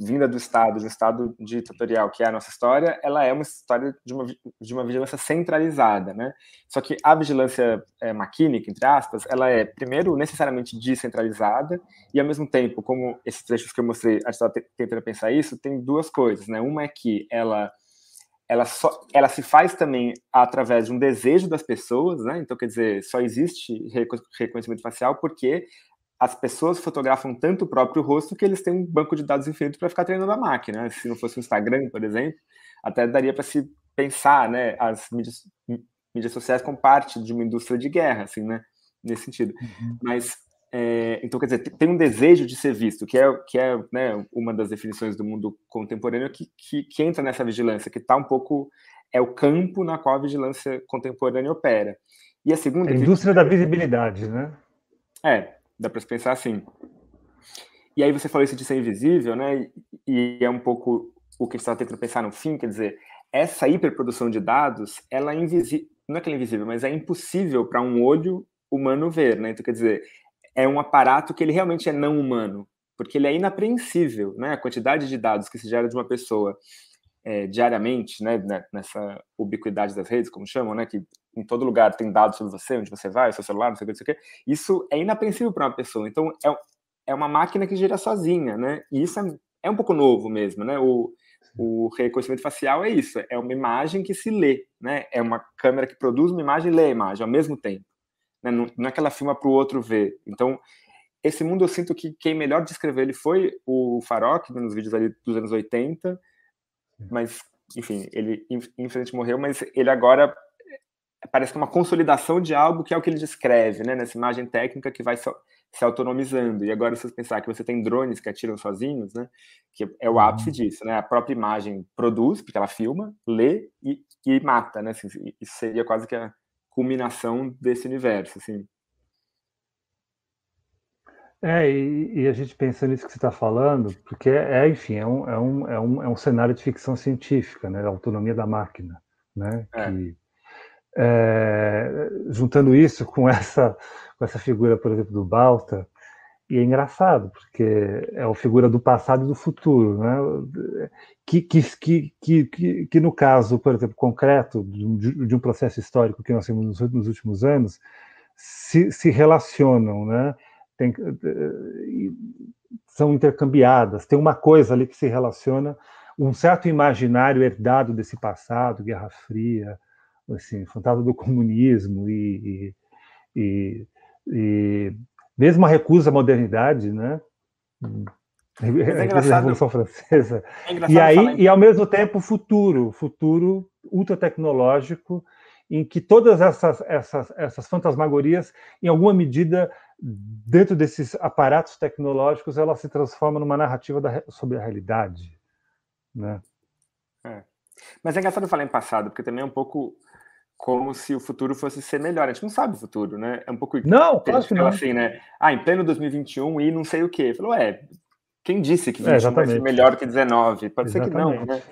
vinda do Estado, um Estado ditatorial, que é a nossa história, ela é uma história de uma, de uma vigilância centralizada, né? Só que a vigilância é, maquínica, entre aspas, ela é, primeiro, necessariamente descentralizada, e ao mesmo tempo, como esses trechos que eu mostrei, a gente estava tentando pensar isso, tem duas coisas, né? Uma é que ela ela, só, ela se faz também através de um desejo das pessoas, né? Então, quer dizer, só existe reconhecimento facial porque as pessoas fotografam tanto o próprio rosto que eles têm um banco de dados infinito para ficar treinando a máquina. Se não fosse o Instagram, por exemplo, até daria para se pensar, né, as mídias, mídias, sociais como parte de uma indústria de guerra, assim, né, nesse sentido. Uhum. Mas é, então, quer dizer, tem um desejo de ser visto, que é, que é né, uma das definições do mundo contemporâneo que, que, que entra nessa vigilância, que está um pouco. é o campo na qual a vigilância contemporânea opera. E a segunda. A indústria que... da visibilidade, né? É, Dá para se pensar assim. E aí você falou isso de ser invisível, né? E é um pouco o que a gente está tentando pensar no fim, quer dizer, essa hiperprodução de dados, ela é invisível, não é que ela é invisível, mas é impossível para um olho humano ver, né? Então, quer dizer, é um aparato que ele realmente é não humano, porque ele é inapreensível, né? A quantidade de dados que se gera de uma pessoa é, diariamente, né, né, nessa ubiquidade das redes, como chamam, né, que em todo lugar tem dados sobre você, onde você vai, seu celular, não sei o que, não sei o que, isso é inapreensível para uma pessoa. Então, é, é uma máquina que gira sozinha, né, e isso é, é um pouco novo mesmo, né, o, o reconhecimento facial é isso, é uma imagem que se lê, né, é uma câmera que produz uma imagem e lê a imagem ao mesmo tempo, né, não, não é que ela filma para o outro ver. Então, esse mundo eu sinto que quem melhor descreveu ele foi o Farok, nos vídeos ali dos anos 80, mas, enfim, ele infelizmente morreu, mas ele agora parece que é uma consolidação de algo que é o que ele descreve, né, nessa imagem técnica que vai se, se autonomizando. E agora, se você pensar que você tem drones que atiram sozinhos, né, que é o ápice uhum. disso, né, a própria imagem produz, porque ela filma, lê e, e mata, né, assim, isso seria quase que a culminação desse universo, assim. É, e, e, a gente pensa nisso que você está falando, porque é, enfim, é um, é, um, é, um, é um cenário de ficção científica, né, a autonomia da máquina, né, é. que, é, juntando isso com essa, com essa figura, por exemplo, do Balta, e é engraçado, porque é uma figura do passado e do futuro, né, que, que, que, que, que no caso, por exemplo, concreto de, de um processo histórico que nós temos nos, nos últimos anos, se, se relacionam, né, tem, eh, são intercambiadas, tem uma coisa ali que se relaciona, um certo imaginário herdado desse passado, Guerra Fria, assim, fantasma do comunismo e, e, e, e mesmo a recusa à modernidade, né? É a Revolução Francesa. É e aí, e ao mesmo tempo, futuro, futuro ultra tecnológico, em que todas essas, essas, essas fantasmagorias, em alguma medida, dentro desses aparatos tecnológicos, ela se transforma numa narrativa da, sobre a realidade. Né? É. Mas é engraçado falar em passado, porque também é um pouco como se o futuro fosse ser melhor. A gente não sabe o futuro, né? É um pouco. Não, claro que não. assim, né? Ah, em pleno 2021 e não sei o quê. Falou, é, quem disse que 21 é, vai ser melhor que 19? Pode exatamente. ser que não, né?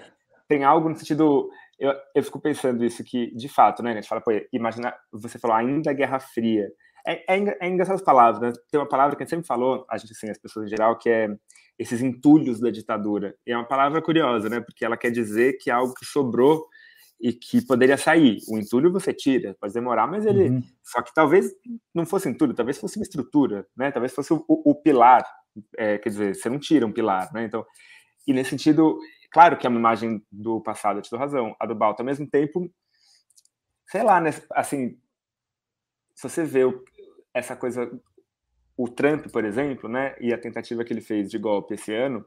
Tem algo no sentido. Eu, eu fico pensando isso, que, de fato, né? A gente fala, pô, imagina, você falou ainda Guerra Fria. É, é, é engraçado as palavras, né? Tem uma palavra que a gente sempre falou, a gente, assim, as pessoas em geral, que é esses entulhos da ditadura. E é uma palavra curiosa, né? Porque ela quer dizer que é algo que sobrou e que poderia sair. O entulho você tira, pode demorar, mas ele. Uhum. Só que talvez não fosse entulho, talvez fosse uma estrutura, né? Talvez fosse o, o, o pilar. É, quer dizer, você não tira um pilar, né? Então, e nesse sentido, claro que é uma imagem do passado, eu te dou razão, a do Balto. Ao mesmo tempo, sei lá, né, assim, se você vê o, essa coisa, o Trump, por exemplo, né, e a tentativa que ele fez de golpe esse ano,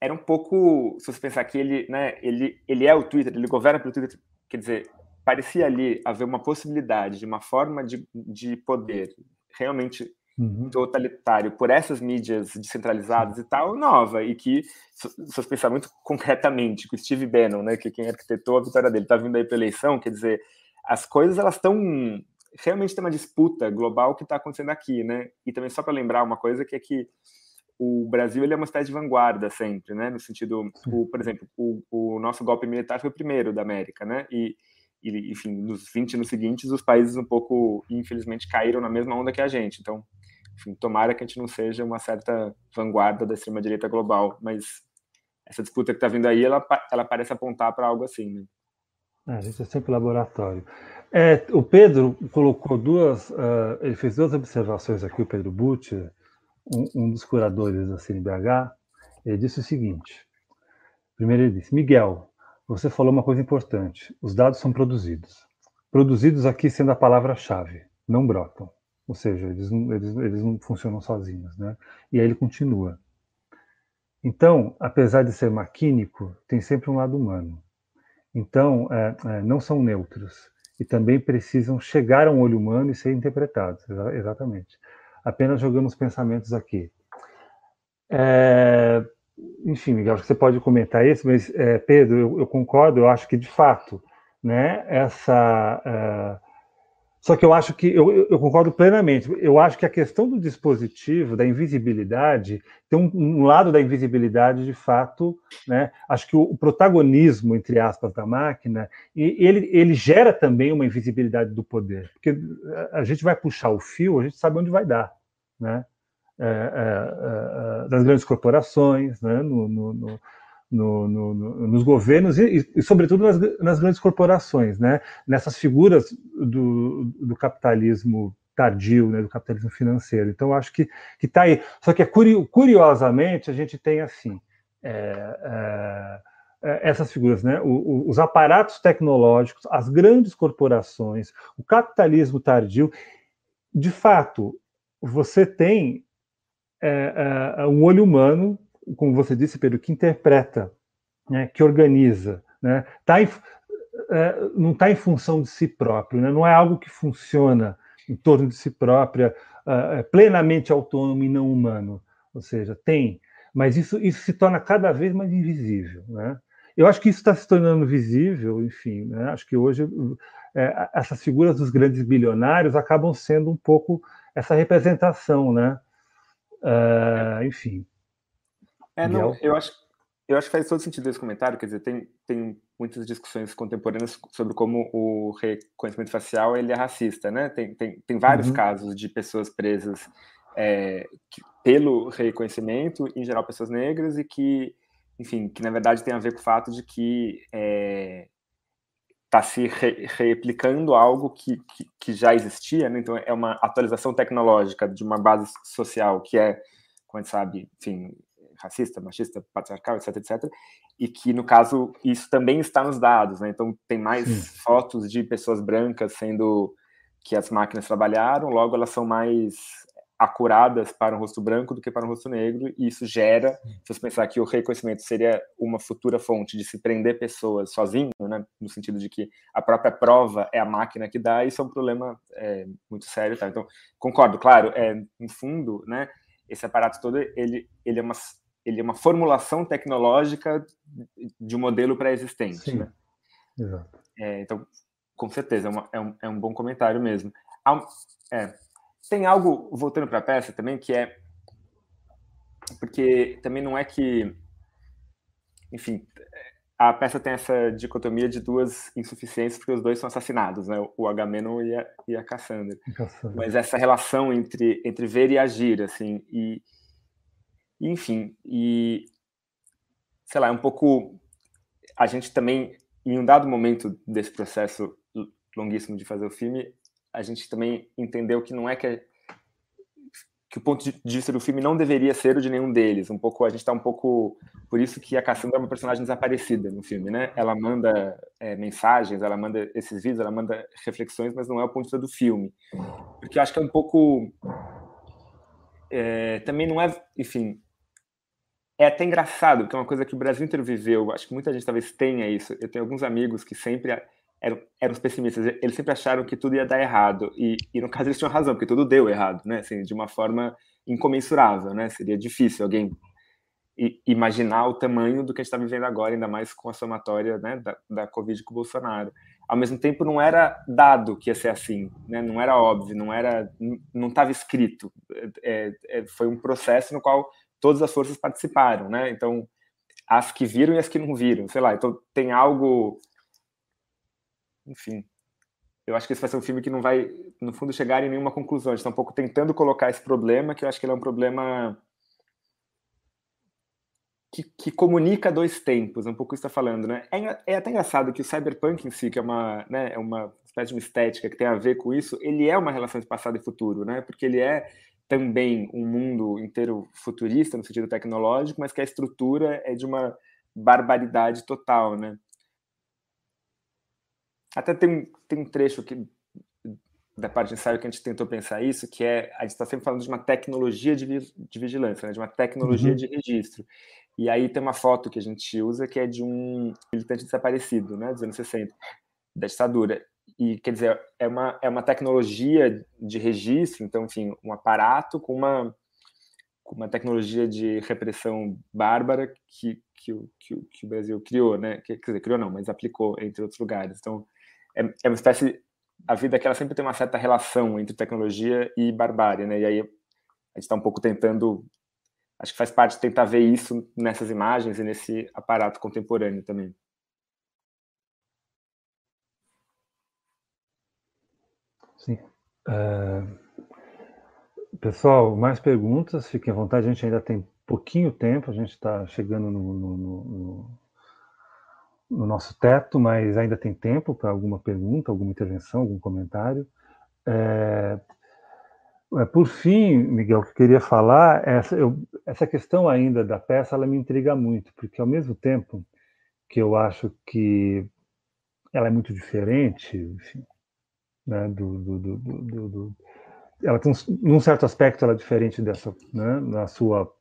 era um pouco, se você pensar que ele, né, ele, ele é o Twitter, ele governa pelo Twitter, quer dizer, parecia ali haver uma possibilidade de uma forma de, de poder realmente uhum. totalitário por essas mídias descentralizadas e tal, nova, e que, se você pensar muito concretamente, que o Steve Bannon, né, que quem arquitetou a vitória dele, está vindo aí para eleição, quer dizer, as coisas elas estão realmente tem uma disputa global que está acontecendo aqui, né? E também só para lembrar uma coisa que é que o Brasil ele é uma espécie de vanguarda sempre, né? No sentido, o, por exemplo, o, o, nosso golpe militar foi o primeiro da América, né? E, e, enfim, nos 20 anos seguintes, os países um pouco, infelizmente, caíram na mesma onda que a gente. Então, enfim, tomara que a gente não seja uma certa vanguarda da extrema-direita global, mas essa disputa que está vindo aí, ela, ela parece apontar para algo assim, né? É, gente é sempre laboratório. É, o Pedro colocou duas, uh, ele fez duas observações aqui, o Pedro Butcher, um, um, dos curadores da CNBH, ele disse o seguinte, primeiro ele disse, Miguel, você falou uma coisa importante, os dados são produzidos. Produzidos aqui sendo a palavra-chave, não brotam. Ou seja, eles não, eles, eles não funcionam sozinhos, né? E aí ele continua. Então, apesar de ser maquínico, tem sempre um lado humano. Então, é, é, não são neutros e também precisam chegar a um olho humano e ser interpretados, exa exatamente. Apenas jogamos pensamentos aqui. É, enfim, Miguel, acho que você pode comentar isso, mas é, Pedro, eu, eu, concordo, eu acho que de fato, né, essa é, só que eu acho que eu, eu, concordo plenamente. Eu acho que a questão do dispositivo, da invisibilidade, tem um, um lado da invisibilidade de fato, né? Acho que o, o protagonismo, entre aspas, da máquina, ele, ele gera também uma invisibilidade do poder, porque a gente vai puxar o fio, a gente sabe onde vai dar, né? É, é, é, das grandes corporações, né? no, no, no no, no, no, nos governos e, e sobretudo, nas, nas, grandes corporações, né? nessas figuras do, do capitalismo tardio, né? do capitalismo financeiro. Então, acho que está aí. Só que, é curiosamente, a gente tem assim. É, é, é, essas figuras, né? O, o, os aparatos tecnológicos, as grandes corporações, o capitalismo tardio. De fato, você tem é, é, um olho humano como você disse, Pedro, que interpreta, né, que organiza, né, tá em, é, não está em função de si próprio, né, não é algo que funciona em torno de si própria, é, plenamente autônomo e não humano. Ou seja, tem, mas isso, isso se torna cada vez mais invisível. Né? Eu acho que isso está se tornando visível, enfim, né? acho que hoje é, essas figuras dos grandes bilionários acabam sendo um pouco essa representação, né? Uh, enfim. É, não, eu acho, eu acho que faz todo sentido esse comentário, quer dizer, tem, tem muitas discussões contemporâneas sobre como o reconhecimento facial ele é racista, né? Tem, tem, tem vários uhum. casos de pessoas presas é, que, pelo reconhecimento, em geral pessoas negras, e que, enfim, que na verdade tem a ver com o fato de que está é, tá se re, replicando algo que, que, que, já existia, né? Então é uma atualização tecnológica de uma base social que é, como a gente sabe, enfim, racista, machista, patriarcal, etc, etc, e que, no caso, isso também está nos dados, né? Então, tem mais Sim. fotos de pessoas brancas sendo que as máquinas trabalharam, logo elas são mais acuradas para um rosto branco do que para um rosto negro, e isso gera, se você pensar que o reconhecimento seria uma futura fonte de se prender pessoas sozinho, né, no sentido de que a própria prova é a máquina que dá, isso é um problema é, muito sério. Tá? Então, concordo, claro, é, no fundo, né, esse aparato todo, ele, ele é uma ele é uma formulação tecnológica de um modelo pré-existente. Né? Exato. É, então, com certeza, é, uma, é, um, é um bom comentário mesmo. É, tem algo, voltando para a peça também, que é. Porque também não é que. Enfim, a peça tem essa dicotomia de duas insuficiências, porque os dois são assassinados, né? o Agamenon e a, e a Cassandra. Cassandra. Mas essa relação entre, entre ver e agir, assim, e enfim, e sei lá, é um pouco a gente também em um dado momento desse processo longuíssimo de fazer o filme, a gente também entendeu que não é que que o ponto de vista do filme não deveria ser o de nenhum deles. Um pouco a gente está um pouco por isso que a Cassandra é uma personagem desaparecida no filme, né? Ela manda é, mensagens, ela manda esses vídeos, ela manda reflexões, mas não é o ponto de vista do filme, porque eu acho que é um pouco é, também não é, enfim, é até engraçado, porque é uma coisa que o Brasil inteiro viveu. Acho que muita gente talvez tenha isso. Eu tenho alguns amigos que sempre eram, eram pessimistas, eles sempre acharam que tudo ia dar errado, e, e no caso eles tinham razão, porque tudo deu errado, né, assim, de uma forma incomensurável, né, seria difícil alguém imaginar o tamanho do que a gente está vivendo agora, ainda mais com a somatória né, da, da Covid com o Bolsonaro. Ao mesmo tempo, não era dado que ia ser assim, né? não era óbvio, não era, não estava escrito. É, é, foi um processo no qual todas as forças participaram, né? Então, as que viram e as que não viram, sei lá. Então, tem algo enfim, eu acho que esse vai ser um filme que não vai, no fundo, chegar em nenhuma conclusão. A gente está um pouco tentando colocar esse problema, que eu acho que ele é um problema que, que comunica dois tempos, um pouco isso está falando, né? É, é, até engraçado que o cyberpunk em si, que é uma, né, é uma espécie de uma estética que tem a ver com isso, ele é uma relação de passado e futuro, né? Porque ele é também um mundo inteiro futurista no sentido tecnológico, mas que a estrutura é de uma barbaridade total, né? Até tem, tem um trecho que, da parte de ensaio que a gente tentou pensar isso, que é, a gente está sempre falando de uma tecnologia de, de vigilância, né, de uma tecnologia uhum. de registro. E aí tem uma foto que a gente usa que é de um militante desaparecido, né, dos anos 60, da ditadura. E, quer dizer, é uma, é uma tecnologia de registro, então, enfim, um aparato com uma, com uma tecnologia de repressão bárbara que, que, que, que o Brasil criou, né? Quer dizer, criou não, mas aplicou entre outros lugares. Então, é, é uma espécie a vida que ela sempre tem uma certa relação entre tecnologia e barbárie, né? E aí a gente está um pouco tentando, acho que faz parte tentar ver isso nessas imagens e nesse aparato contemporâneo também. Sim. Uh, pessoal, mais perguntas? Fiquem à vontade. A gente ainda tem pouquinho tempo. A gente está chegando no, no, no no nosso teto, mas ainda tem tempo para alguma pergunta, alguma intervenção, algum comentário. É, é por fim, Miguel, o que eu queria falar, essa, eu, essa questão ainda da peça, ela me intriga muito, porque ao mesmo tempo que eu acho que ela é muito diferente, enfim, né, do, do, do, do, ela tem, um, num certo aspecto, ela é diferente dessa, né, na sua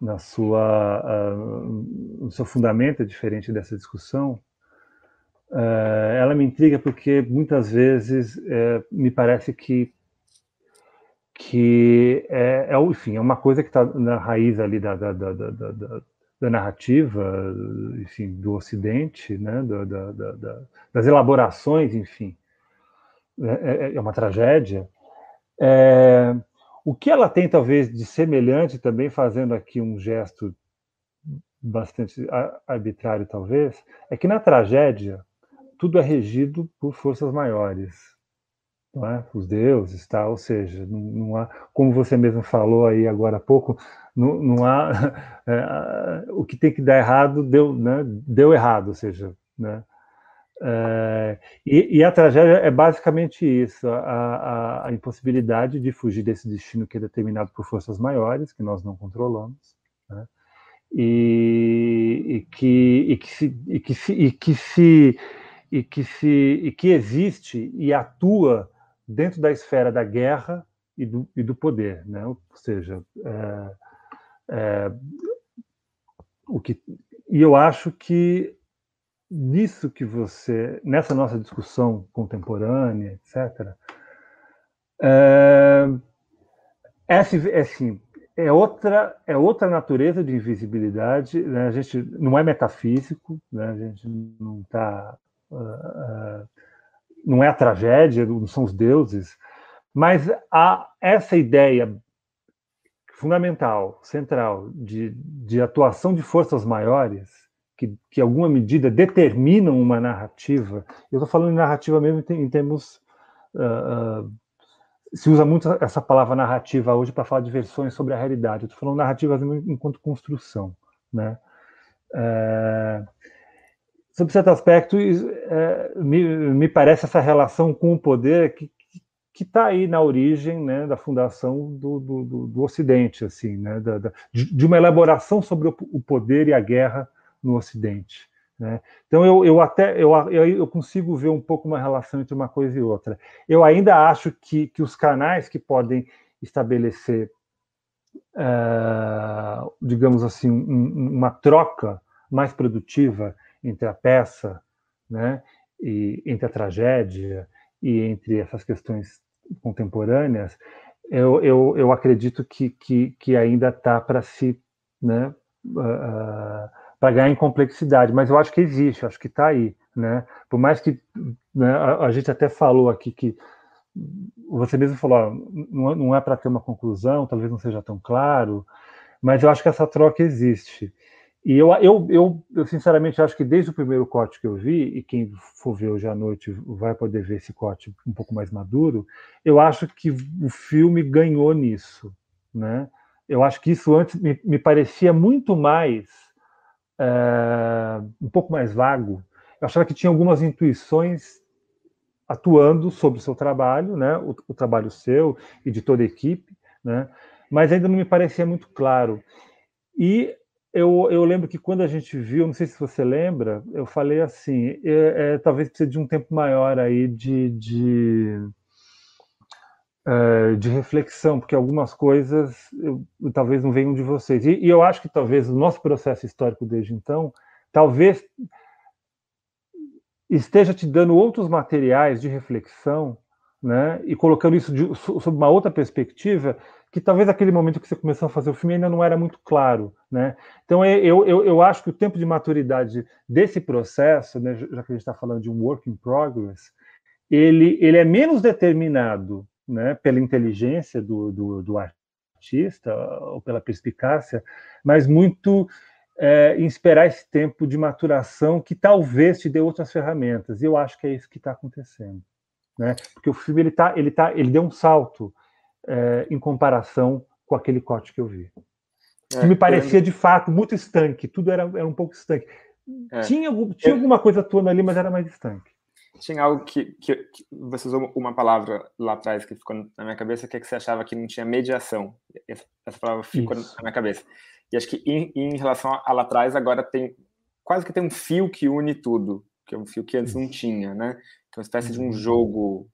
na sua, uh, no seu fundamento é diferente dessa discussão, uh, ela me intriga porque muitas vezes uh, me parece que que é, é, enfim, é uma coisa que está na raiz ali da, da, da, da, da narrativa, enfim, do Ocidente, né, da, das elaborações, enfim, é, é, é uma tragédia. É, o que ela tem, talvez, de semelhante, também fazendo aqui um gesto bastante arbitrário, talvez, é que na tragédia tudo é regido por forças maiores, é? os deuses, tá? ou seja, não, não há, como você mesmo falou aí agora há pouco, não, não há é, o que tem que dar errado deu, né? deu errado, ou seja, né? É, e, e, a tragédia é basicamente isso: a, a, a, impossibilidade de fugir desse destino que é determinado por forças maiores, que nós não controlamos, né? e, e, que, e, que se, e, que se, e, que se, e, que se, e que existe e atua dentro da esfera da guerra e do, e do poder. Né? Ou seja, é, é, o que, e eu acho que nisso que você, nessa nossa discussão contemporânea, etc., é, é, assim, é outra é outra natureza de invisibilidade. Né? A gente não é metafísico, né? a gente não está uh, uh, não é a tragédia, não são os deuses, mas há essa ideia fundamental, central de, de atuação de forças maiores que, que alguma medida determinam uma narrativa. Eu estou falando de narrativa mesmo em, termos. Uh, se usa muito essa palavra narrativa hoje para falar de versões sobre a realidade. Eu estou falando narrativa enquanto construção. Né? É, sob certo aspecto, é, me, me, parece essa relação com o poder que, que está aí na origem né, da fundação do, do, do Ocidente, assim, né, da, da, de uma elaboração sobre o, poder e a guerra no Ocidente. Né? Então eu, eu até eu, eu, consigo ver um pouco uma relação entre uma coisa e outra. Eu ainda acho que, que os canais que podem estabelecer, uh, digamos assim, um, uma troca mais produtiva entre a peça, né, e entre a tragédia e entre essas questões contemporâneas, eu, eu, eu acredito que, que, que ainda está para se, né, uh, para ganhar em complexidade, mas eu acho que existe, acho que está aí, né? Por mais que né, a, a, gente até falou aqui que você mesmo falou, ó, não, não é para ter uma conclusão, talvez não seja tão claro, mas eu acho que essa troca existe. E eu, eu, eu, eu, sinceramente acho que desde o primeiro corte que eu vi, e quem for ver hoje à noite vai poder ver esse corte um pouco mais maduro, eu acho que o filme ganhou nisso. Né? Eu acho que isso antes me, me parecia muito mais, é, um pouco mais vago. Eu achava que tinha algumas intuições atuando sobre o seu trabalho, né? o, o trabalho seu e de toda a equipe, né? mas ainda não me parecia muito claro. E eu, eu lembro que quando a gente viu, não sei se você lembra, eu falei assim, é, é, talvez precise de um tempo maior aí de, de, é, de reflexão, porque algumas coisas eu, talvez não venham de vocês. E, e, eu acho que talvez o nosso processo histórico desde então, talvez esteja te dando outros materiais de reflexão, né, e colocando isso de, sob uma outra perspectiva, que talvez aquele momento que você começou a fazer o filme ainda não era muito claro, né? Então é, eu, eu, eu acho que o tempo de maturidade desse processo, né, já que a gente está falando de um work in progress, ele, ele é menos determinado, né, pela inteligência do, do, do artista ou pela perspicácia, mas muito é, em esperar esse tempo de maturação que talvez te dê outras ferramentas. E eu acho que é isso que está acontecendo, né? Porque o filme ele tá, ele tá, ele deu um salto é, em comparação com aquele corte que eu vi. É, que me parecia de fato muito estanque, tudo era, era um pouco estanque. É. Tinha, tinha alguma coisa atuando ali, mas era mais estanque. Tinha algo que, que, que, você usou uma palavra lá atrás que ficou na minha cabeça, que é que você achava que não tinha mediação. Essa palavra ficou Isso. na minha cabeça. E acho que em, em relação a lá atrás, agora tem quase que tem um fio que une tudo, que é um fio que antes não tinha, né? Que é uma espécie de um uhum. jogo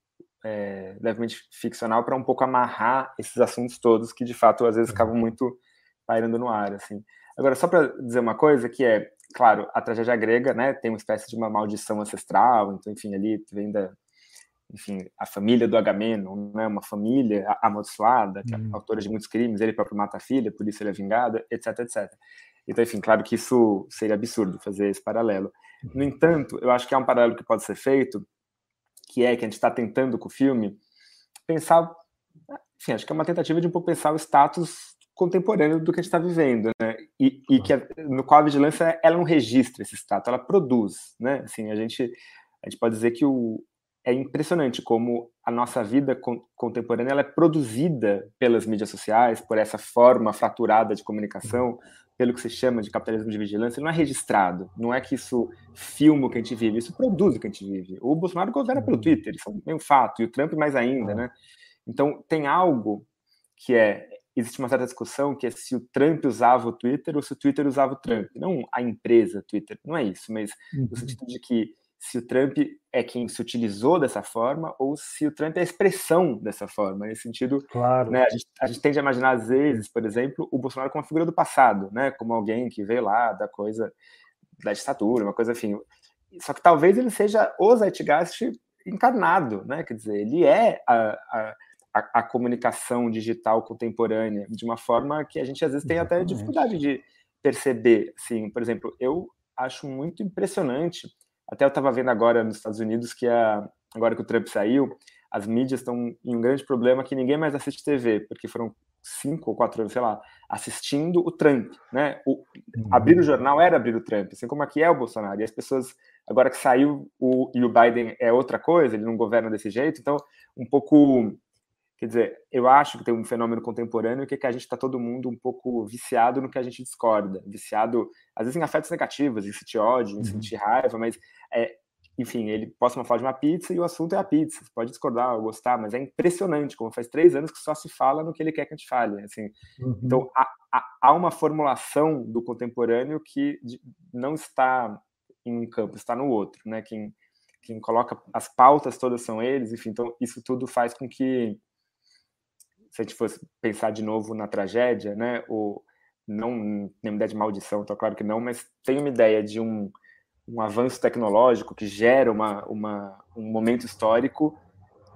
é, levemente ficcional para um pouco amarrar esses assuntos todos que de fato às vezes ficavam muito pairando no ar assim agora só para dizer uma coisa que é claro a tragédia grega né tem uma espécie de uma maldição ancestral então enfim ali vem da enfim a família do Agamenon né uma família amaldiçoada que é hum. autora de muitos crimes ele próprio mata a filha por isso ele é vingado etc etc então enfim claro que isso seria absurdo fazer esse paralelo no uhum. entanto eu acho que é um paralelo que pode ser feito que é que a gente está tentando com o filme, pensar, enfim, acho que é uma tentativa de um pouco pensar o status contemporâneo do que a gente está vivendo, né? E, e que a, no qual a vigilância ela não registra esse status, ela produz, né? Assim, a gente a gente pode dizer que o é impressionante como a nossa vida contemporânea ela é produzida pelas mídias sociais, por essa forma fraturada de comunicação, pelo que se chama de capitalismo de vigilância, não é registrado. Não é que isso filma o que a gente vive, isso produz o que a gente vive. O Bolsonaro governa pelo Twitter, isso é um fato, e o Trump mais ainda, né? Então, tem algo que é. Existe uma certa discussão que é se o Trump usava o Twitter ou se o Twitter usava o Trump. Não a empresa Twitter, não é isso, mas no uhum. sentido de que se o Trump é quem se utilizou dessa forma ou se o Trump é a expressão dessa forma. Nesse sentido, claro. né, a, gente, a gente tende a imaginar, às vezes, por exemplo, o Bolsonaro como uma figura do passado, né, como alguém que veio lá da coisa da ditadura, uma coisa assim. Só que talvez ele seja o Zeitgeist encarnado, né? Quer dizer, ele é a, a, a, a comunicação digital contemporânea de uma forma que a gente às vezes tem até dificuldade de perceber. Assim, por exemplo, eu acho muito impressionante até eu estava vendo agora nos Estados Unidos que a, agora que o Trump saiu, as mídias estão em um grande problema que ninguém mais assiste TV, porque foram cinco ou quatro anos, sei lá, assistindo o Trump, né? O, uhum. abrir o jornal era abrir o Trump, assim como aqui é o Bolsonaro. E as pessoas, agora que saiu o, e o Biden é outra coisa, ele não governa desse jeito, então um pouco Quer dizer, eu acho que tem um fenômeno contemporâneo que é que a gente está todo mundo um pouco viciado no que a gente discorda, viciado, às vezes, em afetos negativos, em sentir ódio, em uhum. sentir raiva, mas é, enfim, ele posta uma foto de uma pizza e o assunto é a pizza. Você pode discordar ou gostar, mas é impressionante como faz três anos que só se fala no que ele quer que a gente fale. Assim. Uhum. Então, há, há, uma formulação do contemporâneo que não está em um campo, está no outro. Né? Quem, quem coloca as pautas todas são eles, enfim. Então, isso tudo faz com que, se a gente fosse pensar de novo na tragédia, né? O, não nenhuma ideia de maldição, então claro que não, mas tem uma ideia de um um avanço tecnológico que gera uma, uma um momento histórico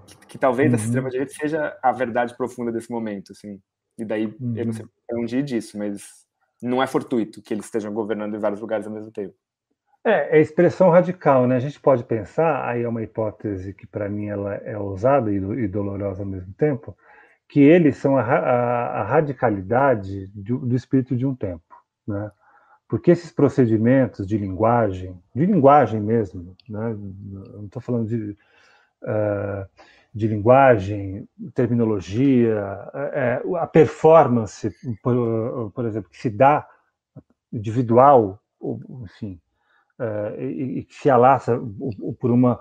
que, que talvez uhum. essa extrema-direita seja a verdade profunda desse momento, assim. E daí, uhum. eu não sei uhum. onde ir disso, mas não é fortuito que eles estejam governando em vários lugares ao mesmo tempo. É, é expressão radical, né? A gente pode pensar, aí é uma hipótese que para mim ela é ousada e, e, dolorosa ao mesmo tempo, que eles são a, a, a radicalidade do, do espírito de um tempo, né? porque esses procedimentos de linguagem, de linguagem mesmo, né? não estou falando de, uh, de linguagem, terminologia, é, a performance, por, por, exemplo, que se dá individual, enfim, uh, e, que se alaça por uma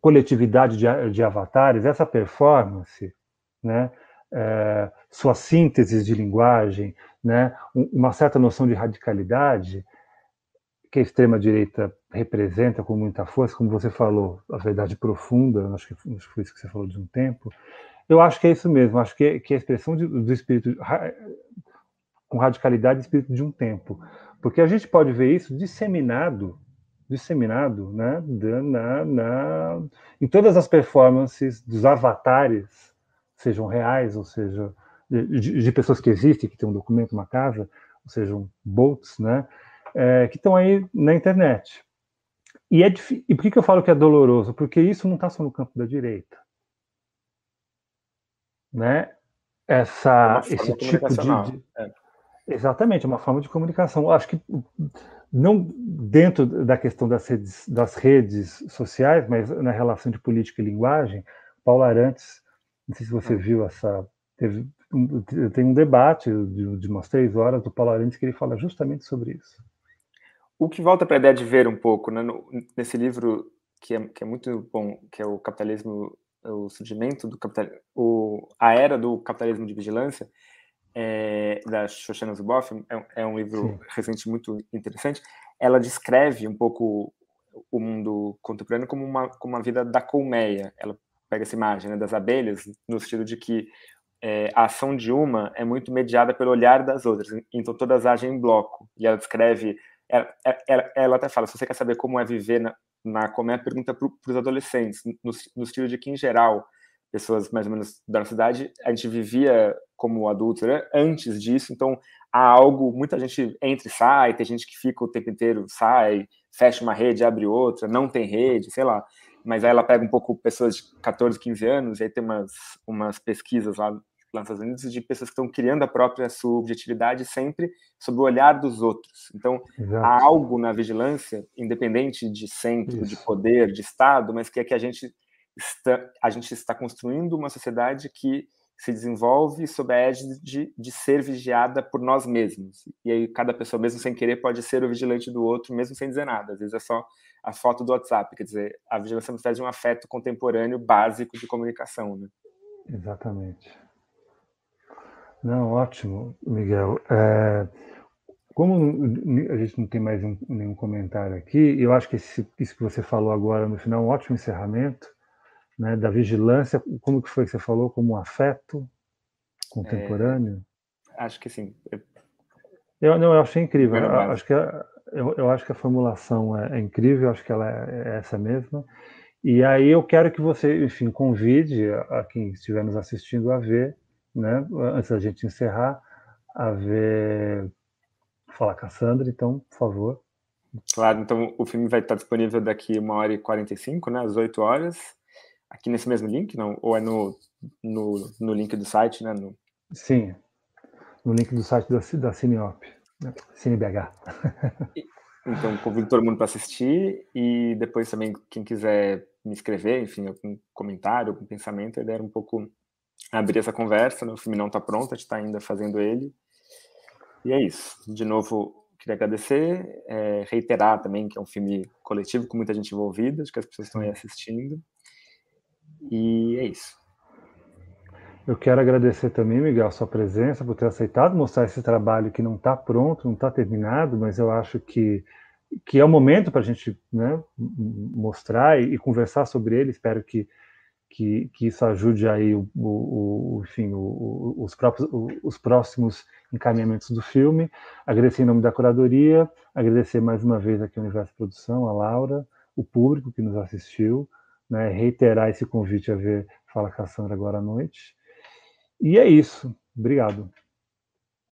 coletividade de, de avatares, essa performance, né? É, de linguagem, né, uma certa noção de radicalidade que a extrema-direita representa com muita força, como você falou, a verdade profunda, acho que, acho que foi isso que você falou de um tempo. Eu acho que é isso mesmo, acho que, que a expressão de, do espírito com radicalidade, espírito de um tempo, porque a gente pode ver isso disseminado, disseminado, né, na, na, em todas as performances dos avatares, sejam reais ou sejam de, de, pessoas que existem, que tem um documento, uma casa, ou seja, um bots, né, é, que estão aí na internet. E, é e por que, que eu falo que é doloroso? Porque isso não está só no campo da direita. Né? Essa, é esse tipo de. de é. Exatamente, é uma forma de comunicação. Eu acho que não dentro da questão das redes, das redes sociais, mas na relação de política e linguagem, Paulo Arantes, não sei se você hum. viu essa. Teve, tem um debate de, de umas três horas do Paulo que ele fala justamente sobre isso. O que volta para a ideia de ver um pouco, né, no, nesse livro que é, que é muito bom, que é o capitalismo, o surgimento do capitalismo, o, a era do capitalismo de vigilância, é, da Shoshana Zuboff, é, é um livro Sim. recente muito interessante. Ela descreve um pouco o mundo contemporâneo como uma, como uma vida da colmeia. Ela pega essa imagem né, das abelhas, no sentido de que é, a ação de uma é muito mediada pelo olhar das outras, então todas agem em bloco. E ela descreve, ela, ela, ela até fala, se você quer saber como é viver na, na comédia, pergunta para os adolescentes, no, no estilo de que, em geral, pessoas mais ou menos da nossa cidade, a gente vivia como adulto né? antes disso, então há algo, muita gente entra e sai, tem gente que fica o tempo inteiro, sai, fecha uma rede, abre outra, não tem rede, sei lá mas aí ela pega um pouco pessoas de 14, 15 anos, e aí tem umas, umas pesquisas lá, lá nos Estados Unidos de pessoas que estão criando a própria subjetividade sempre sob o olhar dos outros. Então, Exato. há algo na vigilância, independente de centro, Isso. de poder, de Estado, mas que é que a gente está, a gente está construindo uma sociedade que se desenvolve sob a égide de, de ser vigiada por nós mesmos. E aí cada pessoa, mesmo sem querer, pode ser o vigilante do outro, mesmo sem dizer nada. Às vezes é só a foto do WhatsApp, quer dizer, a vigilância nos traz um afeto contemporâneo básico de comunicação. Né? Exatamente. Não, ótimo, Miguel. É, como a gente não tem mais um, nenhum comentário aqui, eu acho que esse, isso que você falou agora no final é um ótimo encerramento né, da vigilância, como que foi que você falou, como um afeto contemporâneo? É, acho que sim. Eu, não, eu achei incrível. Eu, acho que a, eu, eu, acho que a formulação é, é, incrível, acho que ela é, é essa mesma. E aí eu quero que você, enfim, convide a, a quem estiver nos assistindo a ver, né, antes da gente encerrar, a ver Falar com a Sandra, então, por favor. Claro, então o filme vai estar disponível daqui uma hora e 45, né, às 8 horas aqui nesse mesmo link, não? Ou é no, no, no link do site, né? No... Sim, no link do site da, da Cineop, né? CineBH. Então, convido todo mundo para assistir e depois também, quem quiser me escrever, enfim, algum comentário, algum pensamento, a ideia era um pouco abrir essa conversa. Né? O filme não está pronto, a gente está ainda fazendo ele. E é isso. De novo, queria agradecer, é, reiterar também que é um filme coletivo com muita gente envolvida, acho que as pessoas estão aí assistindo. E é isso. Eu quero agradecer também, Miguel, a sua presença, por ter aceitado mostrar esse trabalho que não está pronto, não está terminado, mas eu acho que, que é o momento para a gente né, mostrar e, e, conversar sobre ele. Espero que, que, que isso ajude aí o, o, o enfim, o, os, próprios, os próximos encaminhamentos do filme. Agradecer em nome da curadoria, agradecer mais uma vez aqui ao Universo Produção, a Laura, o público que nos assistiu, né, reiterar esse convite a ver Fala Cassandra agora à noite. E é isso. Obrigado.